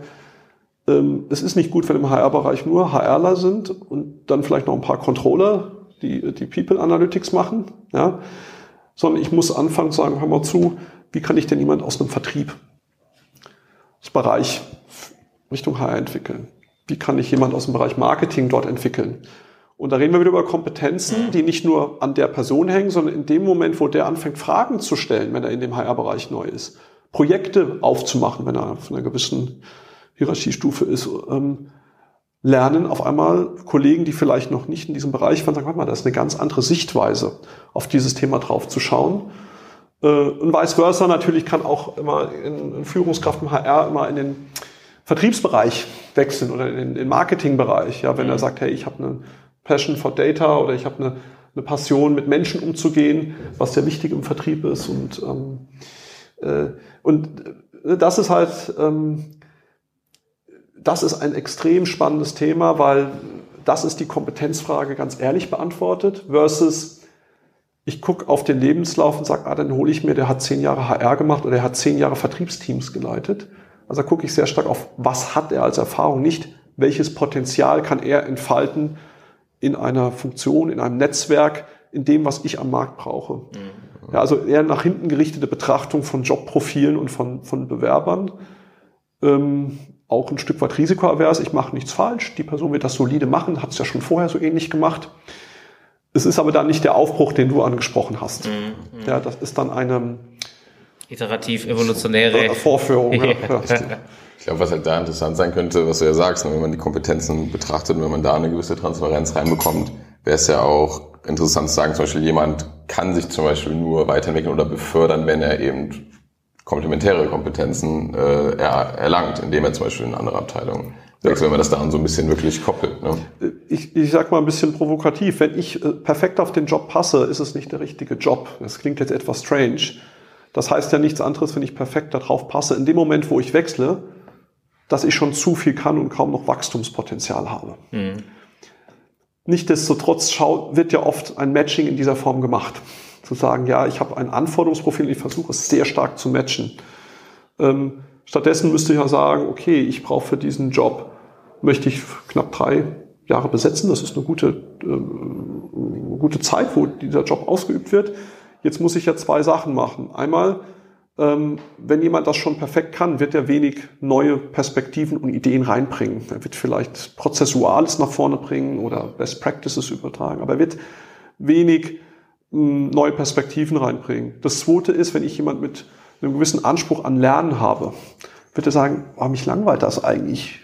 es ist nicht gut, wenn im HR-Bereich nur HRler sind und dann vielleicht noch ein paar Controller, die, die People Analytics machen, ja, sondern ich muss anfangen zu sagen, hör mal zu, wie kann ich denn jemand aus einem Vertrieb, das Bereich Richtung HR entwickeln? Wie kann ich jemand aus dem Bereich Marketing dort entwickeln? Und da reden wir wieder über Kompetenzen, die nicht nur an der Person hängen, sondern in dem Moment, wo der anfängt, Fragen zu stellen, wenn er in dem HR-Bereich neu ist, Projekte aufzumachen, wenn er auf einer gewissen Hierarchiestufe ist, ähm, lernen auf einmal Kollegen, die vielleicht noch nicht in diesem Bereich waren, sagen, warte mal, das ist eine ganz andere Sichtweise, auf dieses Thema drauf zu schauen. Äh, und vice versa natürlich kann auch immer in, in Führungskraft im HR immer in den Vertriebsbereich wechseln oder in den Marketingbereich. Ja, wenn er mhm. sagt, hey, ich habe eine Passion for Data oder ich habe eine, eine Passion, mit Menschen umzugehen, was sehr wichtig im Vertrieb ist. Und, ähm, äh, und äh, das ist halt, ähm, das ist ein extrem spannendes Thema, weil das ist die Kompetenzfrage ganz ehrlich beantwortet, versus ich gucke auf den Lebenslauf und sage, ah, dann hole ich mir, der hat zehn Jahre HR gemacht oder er hat zehn Jahre Vertriebsteams geleitet. Also gucke ich sehr stark auf, was hat er als Erfahrung, nicht welches Potenzial kann er entfalten in einer Funktion, in einem Netzwerk, in dem, was ich am Markt brauche. Mhm. Ja, also eher nach hinten gerichtete Betrachtung von Jobprofilen und von, von Bewerbern. Ähm, auch ein Stück weit risikoavers. Ich mache nichts falsch. Die Person wird das solide machen, hat es ja schon vorher so ähnlich gemacht. Es ist aber dann nicht der Aufbruch, den du angesprochen hast. Mhm. mhm. Ja, das ist dann eine iterativ evolutionäre Vorführung. Ja. Ich glaube, was halt da interessant sein könnte, was du ja sagst, ne, wenn man die Kompetenzen betrachtet und wenn man da eine gewisse Transparenz reinbekommt, wäre es ja auch interessant zu sagen, zum Beispiel jemand kann sich zum Beispiel nur weiterentwickeln oder befördern, wenn er eben komplementäre Kompetenzen äh, er, erlangt, indem er zum Beispiel in andere Abteilung wechselt, wenn man das daran so ein bisschen wirklich koppelt. Ne? Ich, ich sag mal ein bisschen provokativ, wenn ich äh, perfekt auf den Job passe, ist es nicht der richtige Job. Das klingt jetzt etwas strange. Das heißt ja nichts anderes, wenn ich perfekt darauf passe. In dem Moment, wo ich wechsle, dass ich schon zu viel kann und kaum noch Wachstumspotenzial habe. Mhm. Nichtsdestotrotz wird ja oft ein Matching in dieser Form gemacht. Zu sagen, ja, ich habe ein Anforderungsprofil und ich versuche es sehr stark zu matchen. Ähm, stattdessen müsste ich ja sagen, okay, ich brauche für diesen Job, möchte ich knapp drei Jahre besetzen. Das ist eine gute, äh, gute Zeit, wo dieser Job ausgeübt wird. Jetzt muss ich ja zwei Sachen machen. Einmal ähm, wenn jemand das schon perfekt kann, wird er wenig neue Perspektiven und Ideen reinbringen. Er wird vielleicht Prozessuales nach vorne bringen oder Best Practices übertragen, aber er wird wenig neue Perspektiven reinbringen. Das zweite ist, wenn ich jemand mit einem gewissen Anspruch an Lernen habe, wird er sagen, oh, mich langweilt das eigentlich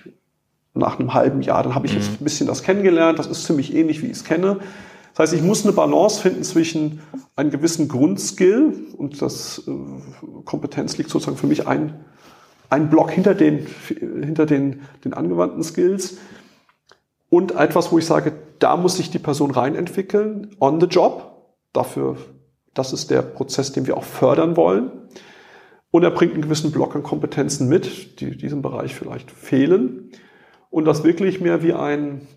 nach einem halben Jahr. Dann habe ich jetzt mhm. ein bisschen das kennengelernt, das ist ziemlich ähnlich, wie ich es kenne. Das heißt, ich muss eine Balance finden zwischen einem gewissen Grundskill und das äh, Kompetenz liegt sozusagen für mich ein, ein Block hinter den, hinter den, den angewandten Skills und etwas, wo ich sage, da muss sich die Person reinentwickeln, on the job. Dafür, das ist der Prozess, den wir auch fördern wollen. Und er bringt einen gewissen Block an Kompetenzen mit, die diesem Bereich vielleicht fehlen. Und das wirklich mehr wie ein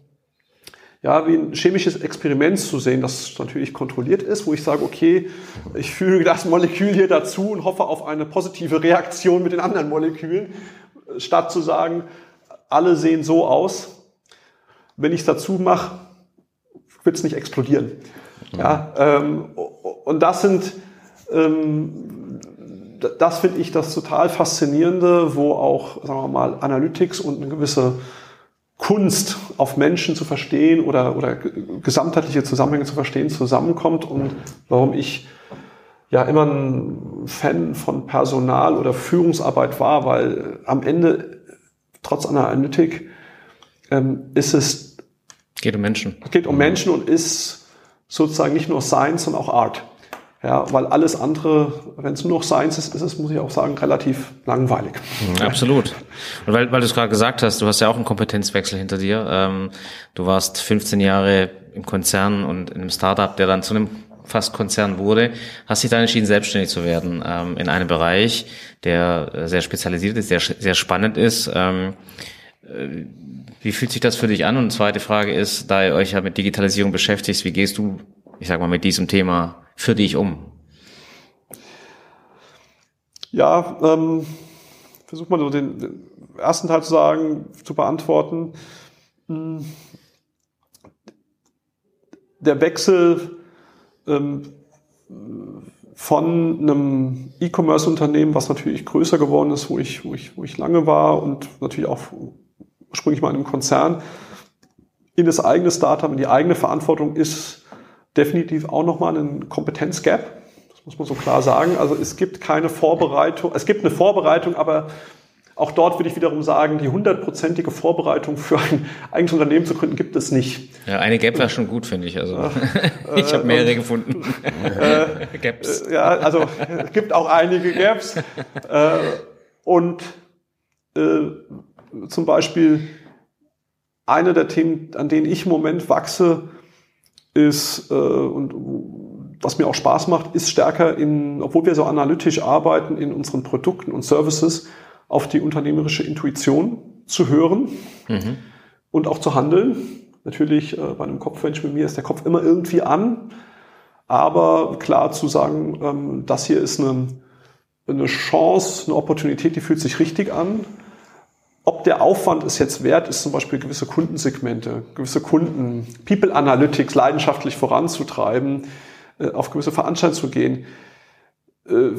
ja, wie ein chemisches Experiment zu sehen, das natürlich kontrolliert ist, wo ich sage, okay, ich füge das Molekül hier dazu und hoffe auf eine positive Reaktion mit den anderen Molekülen, statt zu sagen, alle sehen so aus. Wenn ich es dazu mache, wird es nicht explodieren. Ja, ähm, und das sind, ähm, das finde ich das total faszinierende, wo auch, sagen wir mal, Analytics und eine gewisse Kunst auf Menschen zu verstehen oder, oder gesamtheitliche Zusammenhänge zu verstehen zusammenkommt und warum ich ja immer ein Fan von Personal oder Führungsarbeit war, weil am Ende, trotz einer Analytik, ähm, ist es... Geht um Menschen. Es geht um Menschen und ist sozusagen nicht nur Science, sondern auch Art. Ja, weil alles andere, wenn es nur noch Science ist, ist es, muss ich auch sagen, relativ langweilig. Mhm, absolut. Und weil, weil du es gerade gesagt hast, du hast ja auch einen Kompetenzwechsel hinter dir. Ähm, du warst 15 Jahre im Konzern und in einem Startup, der dann zu einem fast Konzern wurde, hast dich dann entschieden, selbstständig zu werden ähm, in einem Bereich, der sehr spezialisiert ist, sehr, sehr spannend ist. Ähm, äh, wie fühlt sich das für dich an? Und zweite Frage ist, da ihr euch ja mit Digitalisierung beschäftigt, wie gehst du, ich sag mal, mit diesem Thema für dich um? Ja, ähm, versuche mal so den, den, ersten Teil zu sagen, zu beantworten. Hm. Der Wechsel ähm, von einem E-Commerce-Unternehmen, was natürlich größer geworden ist, wo ich, wo ich, wo ich lange war und natürlich auch ursprünglich mal in einem Konzern, in das eigene Startup, in die eigene Verantwortung ist definitiv auch nochmal ein Kompetenzgap. Das muss man so klar sagen. Also es gibt keine Vorbereitung, es gibt eine Vorbereitung, aber auch dort würde ich wiederum sagen, die hundertprozentige Vorbereitung für ein eigenes Unternehmen zu gründen gibt es nicht. Ja, eine Gap wäre schon gut, finde ich. Also ich habe mehrere und, gefunden. Äh, Gaps. Ja, also es gibt auch einige Gaps. Äh, und äh, zum Beispiel eine der Themen, an denen ich im Moment wachse, ist äh, und was mir auch Spaß macht, ist stärker in, obwohl wir so analytisch arbeiten in unseren Produkten und Services, auf die unternehmerische Intuition zu hören mhm. und auch zu handeln. Natürlich, äh, bei einem Kopfmensch mit mir ist der Kopf immer irgendwie an, aber klar zu sagen, ähm, das hier ist eine, eine Chance, eine Opportunität, die fühlt sich richtig an. Ob der Aufwand es jetzt wert ist, zum Beispiel gewisse Kundensegmente, gewisse Kunden, People Analytics leidenschaftlich voranzutreiben, äh, auf gewisse Veranstaltungen zu gehen, äh,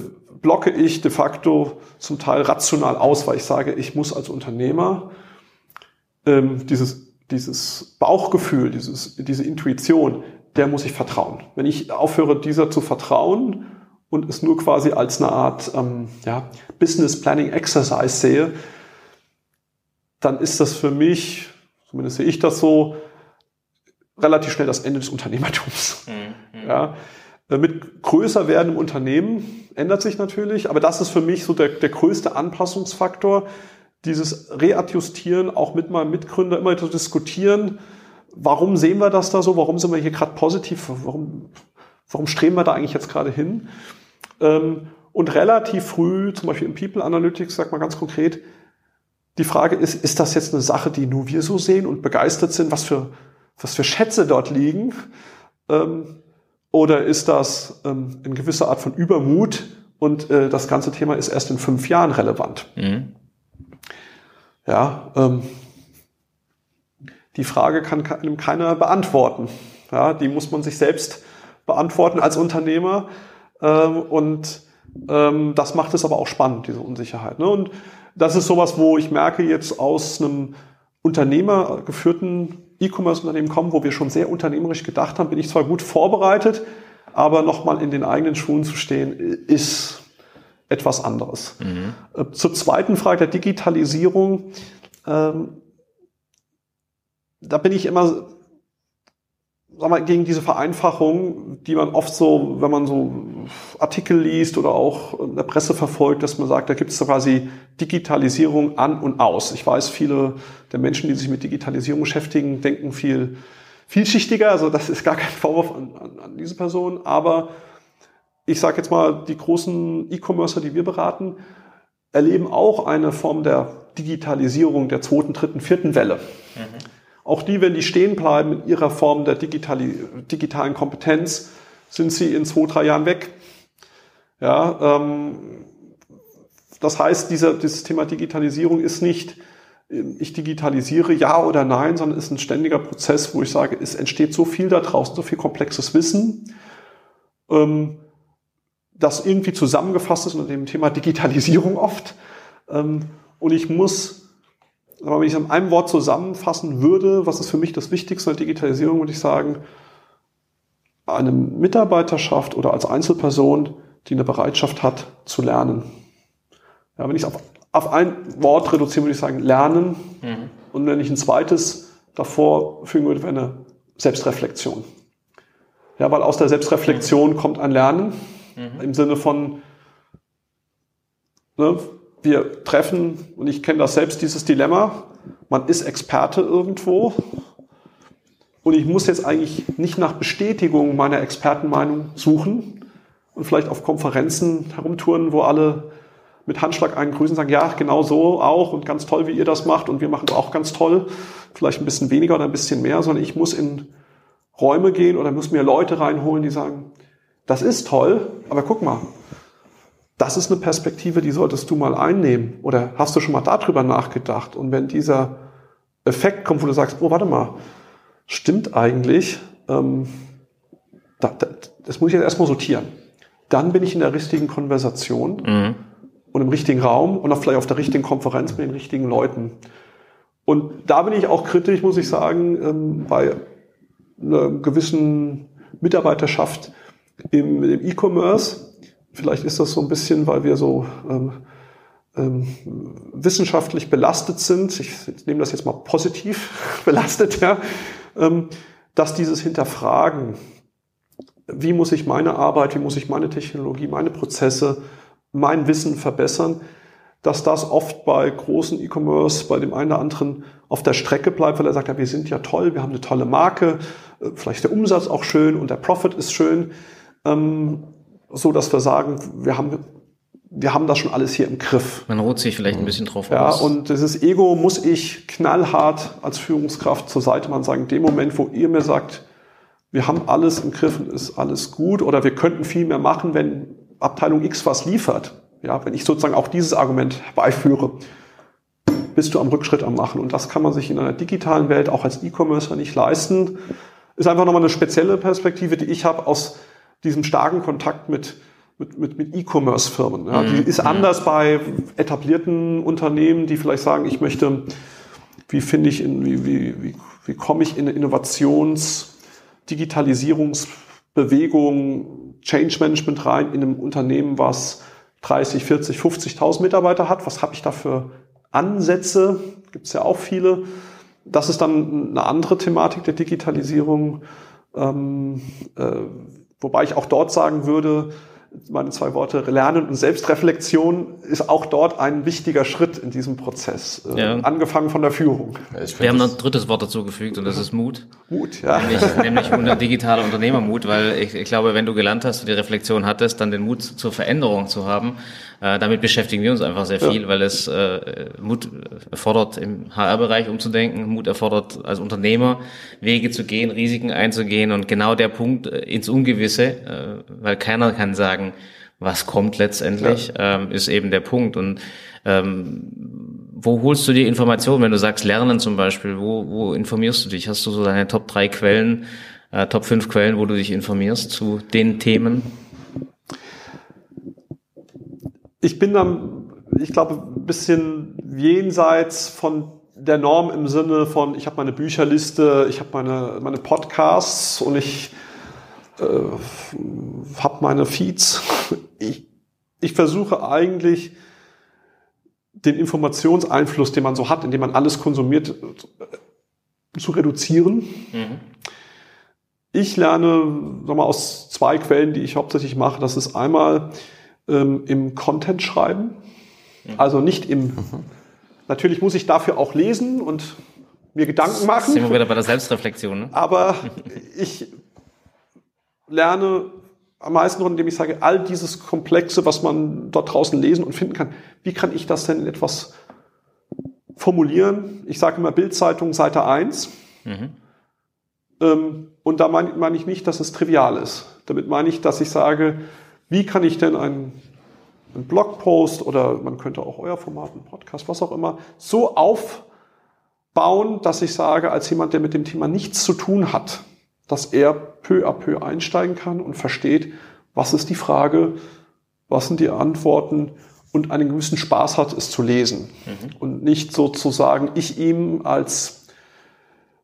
blocke ich de facto zum Teil rational aus, weil ich sage, ich muss als Unternehmer ähm, dieses, dieses Bauchgefühl, dieses, diese Intuition, der muss ich vertrauen. Wenn ich aufhöre, dieser zu vertrauen und es nur quasi als eine Art ähm, ja, Business Planning Exercise sehe, dann ist das für mich, zumindest sehe ich das so, relativ schnell das Ende des Unternehmertums. Mhm. mhm. Ja. Äh, mit größer werdendem Unternehmen ändert sich natürlich, aber das ist für mich so der, der größte Anpassungsfaktor, dieses Readjustieren, auch mit meinem Mitgründer immer zu diskutieren, warum sehen wir das da so, warum sind wir hier gerade positiv, warum, warum streben wir da eigentlich jetzt gerade hin? Ähm, und relativ früh, zum Beispiel im People Analytics, sagt man ganz konkret, die Frage ist, ist das jetzt eine Sache, die nur wir so sehen und begeistert sind, was für, was für Schätze dort liegen? Ähm, oder ist das ähm, eine gewisse Art von Übermut und äh, das ganze Thema ist erst in fünf Jahren relevant? Mhm. Ja, ähm, die Frage kann einem keiner beantworten. Ja, die muss man sich selbst beantworten als Unternehmer. Ähm, und ähm, das macht es aber auch spannend, diese Unsicherheit. Ne? Und das ist sowas, wo ich merke jetzt aus einem unternehmergeführten E-Commerce-Unternehmen kommen, wo wir schon sehr unternehmerisch gedacht haben, bin ich zwar gut vorbereitet, aber nochmal in den eigenen Schuhen zu stehen, ist etwas anderes. Mhm. Äh, zur zweiten Frage der Digitalisierung. Ähm, da bin ich immer sag mal, gegen diese Vereinfachung, die man oft so, wenn man so Artikel liest oder auch in der Presse verfolgt, dass man sagt, da gibt es quasi Digitalisierung an und aus. Ich weiß, viele der Menschen, die sich mit Digitalisierung beschäftigen, denken viel vielschichtiger. Also das ist gar kein Vorwurf an, an, an diese Person. Aber ich sage jetzt mal, die großen E-Commercer, die wir beraten, erleben auch eine Form der Digitalisierung der zweiten, dritten, vierten Welle. Mhm. Auch die, wenn die stehen bleiben in ihrer Form der digitalen Kompetenz, sind sie in zwei, drei Jahren weg. Ja, ähm, das heißt, dieser, dieses Thema Digitalisierung ist nicht, ich digitalisiere ja oder nein, sondern ist ein ständiger Prozess, wo ich sage, es entsteht so viel da draußen, so viel komplexes Wissen, ähm, das irgendwie zusammengefasst ist unter dem Thema Digitalisierung oft. Ähm, und ich muss wenn ich es in einem Wort zusammenfassen würde, was ist für mich das Wichtigste an Digitalisierung, würde ich sagen, eine Mitarbeiterschaft oder als Einzelperson, die eine Bereitschaft hat, zu lernen. Ja, wenn ich es auf, auf ein Wort reduziere, würde ich sagen, lernen. Mhm. Und wenn ich ein zweites davor fügen würde, wäre eine Selbstreflexion. Ja, weil aus der Selbstreflexion mhm. kommt ein Lernen mhm. im Sinne von, ne, wir treffen, und ich kenne das selbst, dieses Dilemma, man ist Experte irgendwo und ich muss jetzt eigentlich nicht nach Bestätigung meiner Expertenmeinung suchen und vielleicht auf Konferenzen herumtouren, wo alle mit Handschlag einen grüßen, sagen, ja, genau so auch und ganz toll, wie ihr das macht und wir machen es auch ganz toll, vielleicht ein bisschen weniger oder ein bisschen mehr, sondern ich muss in Räume gehen oder muss mir Leute reinholen, die sagen, das ist toll, aber guck mal, das ist eine Perspektive, die solltest du mal einnehmen. Oder hast du schon mal darüber nachgedacht? Und wenn dieser Effekt kommt, wo du sagst, oh, warte mal, stimmt eigentlich, ähm, da, da, das muss ich jetzt erstmal sortieren. Dann bin ich in der richtigen Konversation mhm. und im richtigen Raum und auch vielleicht auf der richtigen Konferenz mit den richtigen Leuten. Und da bin ich auch kritisch, muss ich sagen, ähm, bei einer gewissen Mitarbeiterschaft im, im E-Commerce. Vielleicht ist das so ein bisschen, weil wir so ähm, ähm, wissenschaftlich belastet sind. Ich, ich nehme das jetzt mal positiv belastet, ja, ähm, dass dieses Hinterfragen, wie muss ich meine Arbeit, wie muss ich meine Technologie, meine Prozesse, mein Wissen verbessern, dass das oft bei großen E-Commerce, bei dem einen oder anderen auf der Strecke bleibt, weil er sagt, ja, wir sind ja toll, wir haben eine tolle Marke, äh, vielleicht der Umsatz auch schön und der Profit ist schön, ähm, so dass wir sagen, wir haben wir haben das schon alles hier im Griff. Man ruht sich vielleicht ein bisschen drauf ja, aus. und dieses Ego muss ich knallhart als Führungskraft zur Seite machen, sagen, in dem Moment, wo ihr mir sagt, wir haben alles im Griff und ist alles gut oder wir könnten viel mehr machen, wenn Abteilung X was liefert, ja, wenn ich sozusagen auch dieses Argument herbeiführe, bist du am Rückschritt am Machen. Und das kann man sich in einer digitalen Welt auch als E-Commercer nicht leisten. Ist einfach nochmal eine spezielle Perspektive, die ich habe aus diesem starken Kontakt mit mit, mit, mit E-Commerce-Firmen. Ja. Die mhm. ist anders bei etablierten Unternehmen, die vielleicht sagen, ich möchte, wie finde ich, in, wie, wie, wie, wie komme ich in eine Innovations-, Digitalisierungsbewegung, Change Management rein in einem Unternehmen, was 30, 40, 50.000 Mitarbeiter hat. Was habe ich da für Ansätze? Gibt es ja auch viele. Das ist dann eine andere Thematik der Digitalisierung. Ähm, äh, wobei ich auch dort sagen würde, meine zwei Worte, Lernen und Selbstreflexion ist auch dort ein wichtiger Schritt in diesem Prozess. Äh, ja. Angefangen von der Führung. Wir haben noch ein drittes Wort dazu gefügt und das ist Mut. Mut, ja. Nämlich, nämlich digitaler Unternehmermut, weil ich, ich glaube, wenn du gelernt hast und die Reflexion hattest, dann den Mut zur Veränderung zu haben, äh, damit beschäftigen wir uns einfach sehr viel, ja. weil es äh, Mut erfordert, im HR-Bereich umzudenken, Mut erfordert als Unternehmer Wege zu gehen, Risiken einzugehen und genau der Punkt äh, ins Ungewisse, äh, weil keiner kann sagen, was kommt letztendlich, ja. ähm, ist eben der Punkt. Und ähm, wo holst du die Informationen, wenn du sagst Lernen zum Beispiel? Wo, wo informierst du dich? Hast du so deine Top drei Quellen, äh, Top fünf Quellen, wo du dich informierst zu den Themen? Ich bin dann, ich glaube, ein bisschen jenseits von der Norm im Sinne von, ich habe meine Bücherliste, ich habe meine, meine Podcasts und ich äh, habe meine Feeds. Ich, ich versuche eigentlich den Informationseinfluss, den man so hat, indem man alles konsumiert, zu reduzieren. Mhm. Ich lerne sag mal, aus zwei Quellen, die ich hauptsächlich mache. Das ist einmal ähm, im Content schreiben. Also nicht im. Mhm. Natürlich muss ich dafür auch lesen und mir Gedanken machen. Sind wir wieder bei der Selbstreflexion. Ne? Aber ich lerne am meisten, indem ich sage, all dieses Komplexe, was man dort draußen lesen und finden kann, wie kann ich das denn in etwas formulieren? Ich sage immer Bildzeitung Seite 1. Mhm. Ähm, und da meine mein ich nicht, dass es trivial ist. Damit meine ich, dass ich sage, wie kann ich denn einen, einen Blogpost oder man könnte auch euer Format, einen Podcast, was auch immer, so aufbauen, dass ich sage, als jemand, der mit dem Thema nichts zu tun hat, dass er peu à peu einsteigen kann und versteht, was ist die Frage, was sind die Antworten und einen gewissen Spaß hat, es zu lesen. Mhm. Und nicht sozusagen ich ihm als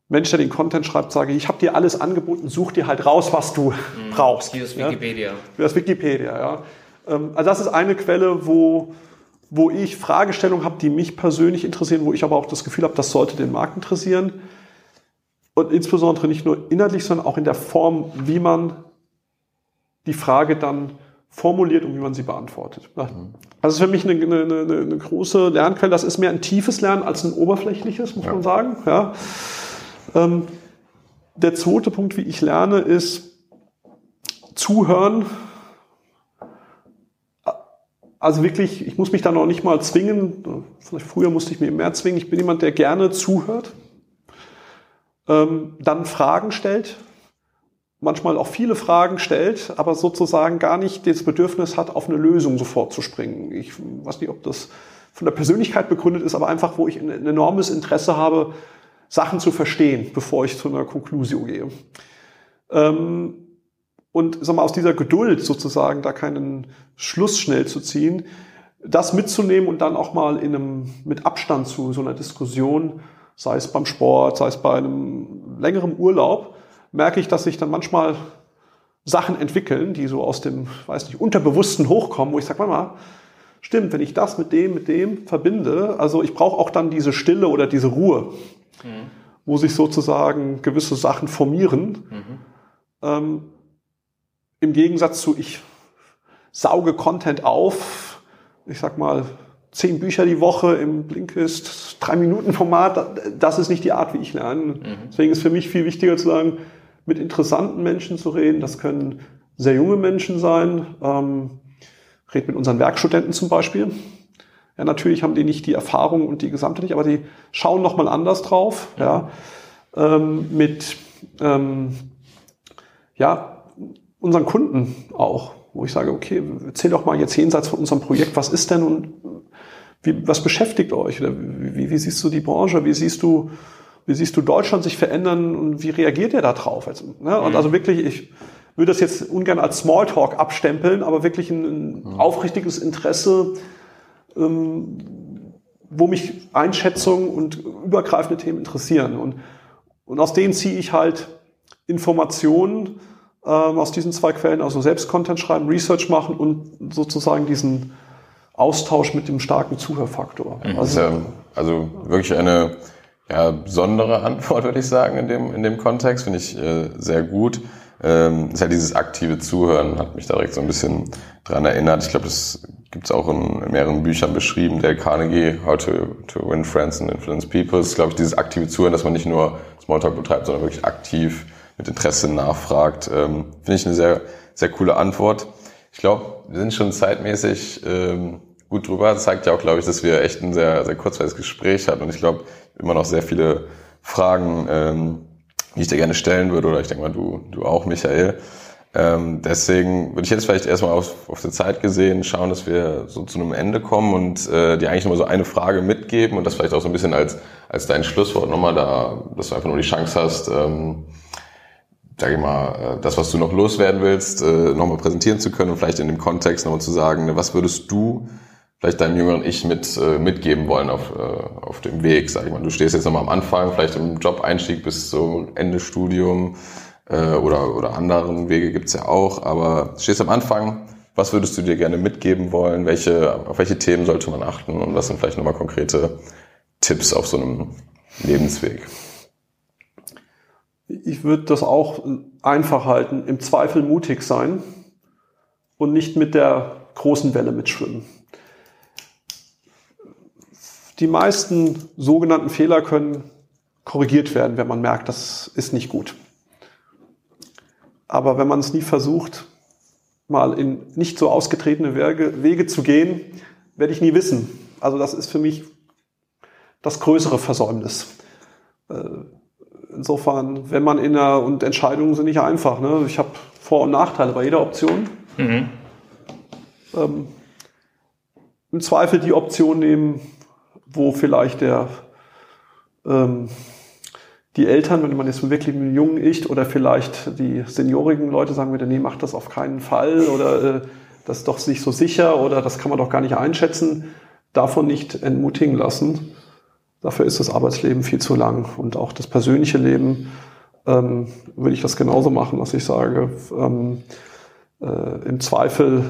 Mensch, der den Content schreibt, sage, ich habe dir alles angeboten, such dir halt raus, was du mhm. brauchst. Wie das Wikipedia. Ja? Wie das Wikipedia, ja. Also das ist eine Quelle, wo, wo ich Fragestellungen habe, die mich persönlich interessieren, wo ich aber auch das Gefühl habe, das sollte den Markt interessieren. Und insbesondere nicht nur inhaltlich, sondern auch in der Form, wie man die Frage dann formuliert und wie man sie beantwortet. Mhm. Also ist für mich eine, eine, eine, eine, große Lernquelle. Das ist mehr ein tiefes Lernen als ein oberflächliches, muss ja. man sagen. Ja. Ähm, der zweite Punkt, wie ich lerne, ist zuhören. Also wirklich, ich muss mich da noch nicht mal zwingen. Vielleicht früher musste ich mir mehr zwingen. Ich bin jemand, der gerne zuhört, ähm, dann Fragen stellt manchmal auch viele Fragen stellt, aber sozusagen gar nicht das Bedürfnis hat, auf eine Lösung sofort zu springen. Ich weiß nicht, ob das von der Persönlichkeit begründet ist, aber einfach, wo ich ein enormes Interesse habe, Sachen zu verstehen, bevor ich zu einer Konklusion gehe. Ähm, und sag mal, aus dieser Geduld sozusagen da keinen Schluss schnell zu ziehen, das mitzunehmen und dann auch mal in einem, mit Abstand zu so einer Diskussion, sei es beim Sport, sei es bei einem längeren Urlaub, merke ich, dass sich dann manchmal Sachen entwickeln, die so aus dem, weiß nicht, Unterbewussten hochkommen, wo ich sage, mal, stimmt, wenn ich das mit dem, mit dem verbinde, also ich brauche auch dann diese Stille oder diese Ruhe, mhm. wo sich sozusagen gewisse Sachen formieren. Mhm. Ähm, Im Gegensatz zu, ich sauge Content auf, ich sag mal, zehn Bücher die Woche im Blinkist, drei Minuten Format, das ist nicht die Art, wie ich lerne. Mhm. Deswegen ist für mich viel wichtiger zu sagen, mit interessanten Menschen zu reden. Das können sehr junge Menschen sein. Ähm, red mit unseren Werkstudenten zum Beispiel. Ja, natürlich haben die nicht die Erfahrung und die Gesamte nicht, aber die schauen noch mal anders drauf. Ja, ähm, mit ähm, ja unseren Kunden auch, wo ich sage, okay, erzähl doch mal jetzt jenseits von unserem Projekt, was ist denn und wie, was beschäftigt euch? Oder wie, wie siehst du die Branche? Wie siehst du wie siehst du Deutschland sich verändern und wie reagiert ihr da drauf? Also, ne? Und mhm. also wirklich, ich würde das jetzt ungern als Smalltalk abstempeln, aber wirklich ein, ein mhm. aufrichtiges Interesse, wo mich Einschätzungen und übergreifende Themen interessieren. Und, und aus denen ziehe ich halt Informationen ähm, aus diesen zwei Quellen, also selbst Content schreiben, Research machen und sozusagen diesen Austausch mit dem starken Zuhörfaktor. Mhm. Also, also wirklich eine ja, besondere Antwort, würde ich sagen, in dem, in dem Kontext. Finde ich äh, sehr gut. Ähm, ist ja dieses aktive Zuhören, hat mich direkt so ein bisschen dran erinnert. Ich glaube, das gibt's auch in, in, mehreren Büchern beschrieben. Der Carnegie, How to, to Win Friends and Influence People, ist, glaube ich, dieses aktive Zuhören, dass man nicht nur Smalltalk betreibt, sondern wirklich aktiv mit Interesse nachfragt. Ähm, Finde ich eine sehr, sehr coole Antwort. Ich glaube, wir sind schon zeitmäßig ähm, gut drüber. Das zeigt ja auch, glaube ich, dass wir echt ein sehr, sehr kurzweiliges Gespräch hatten. Und ich glaube, immer noch sehr viele Fragen, ähm, die ich dir gerne stellen würde. Oder ich denke mal, du, du auch, Michael. Ähm, deswegen würde ich jetzt vielleicht erstmal auf, auf die Zeit gesehen schauen, dass wir so zu einem Ende kommen und äh, dir eigentlich nochmal so eine Frage mitgeben und das vielleicht auch so ein bisschen als, als dein Schlusswort nochmal da, dass du einfach nur die Chance hast, ähm, sag ich mal, äh, das, was du noch loswerden willst, äh, nochmal präsentieren zu können und vielleicht in dem Kontext nochmal zu sagen, ne, was würdest du vielleicht deinem jüngeren Ich mit äh, mitgeben wollen auf, äh, auf dem Weg, sag ich mal. Du stehst jetzt nochmal am Anfang, vielleicht im Job-Einstieg bis zum Ende Studium äh, oder, oder anderen Wege gibt's ja auch, aber stehst am Anfang, was würdest du dir gerne mitgeben wollen? Welche, auf welche Themen sollte man achten und was sind vielleicht nochmal konkrete Tipps auf so einem Lebensweg? Ich würde das auch einfach halten, im Zweifel mutig sein und nicht mit der großen Welle mitschwimmen. Die meisten sogenannten Fehler können korrigiert werden, wenn man merkt, das ist nicht gut. Aber wenn man es nie versucht, mal in nicht so ausgetretene Wege, Wege zu gehen, werde ich nie wissen. Also das ist für mich das größere Versäumnis. Äh, insofern, wenn man in einer, und Entscheidungen sind nicht einfach, ne? ich habe Vor- und Nachteile bei jeder Option. Mhm. Ähm, Im Zweifel die Option nehmen, wo vielleicht der, ähm, die Eltern, wenn man jetzt wirklich mit einem jungen Ich oder vielleicht die seniorigen Leute sagen würde, nee, macht das auf keinen Fall oder äh, das ist doch nicht so sicher oder das kann man doch gar nicht einschätzen, davon nicht entmutigen lassen. Dafür ist das Arbeitsleben viel zu lang und auch das persönliche Leben ähm, würde ich das genauso machen, dass ich sage, ähm, äh, im Zweifel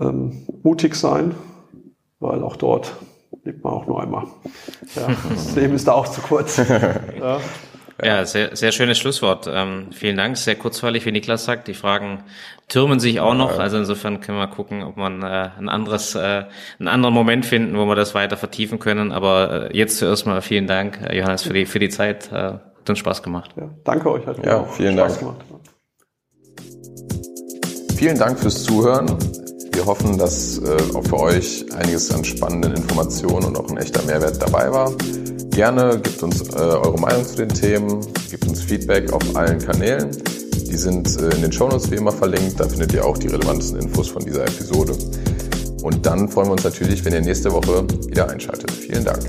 ähm, mutig sein, weil auch dort lebt man auch nur einmal. Ja, das Leben ist da auch zu kurz. Ja. Ja, sehr, sehr schönes Schlusswort. Ähm, vielen Dank. Sehr kurzweilig, wie Niklas sagt. Die Fragen türmen sich auch noch. Also insofern können wir gucken, ob man äh, ein anderes, äh, einen anderen Moment finden, wo wir das weiter vertiefen können. Aber äh, jetzt zuerst mal vielen Dank, äh, Johannes, für die, für die Zeit. Äh, hat uns Spaß gemacht. Ja, danke euch. Hat ja, vielen Spaß Dank. Gemacht. Vielen Dank fürs Zuhören. Wir hoffen, dass äh, auch für euch einiges an spannenden Informationen und auch ein echter Mehrwert dabei war. Gerne gebt uns äh, eure Meinung zu den Themen, gebt uns Feedback auf allen Kanälen. Die sind äh, in den Shownotes wie immer verlinkt. Da findet ihr auch die relevantesten Infos von dieser Episode. Und dann freuen wir uns natürlich, wenn ihr nächste Woche wieder einschaltet. Vielen Dank.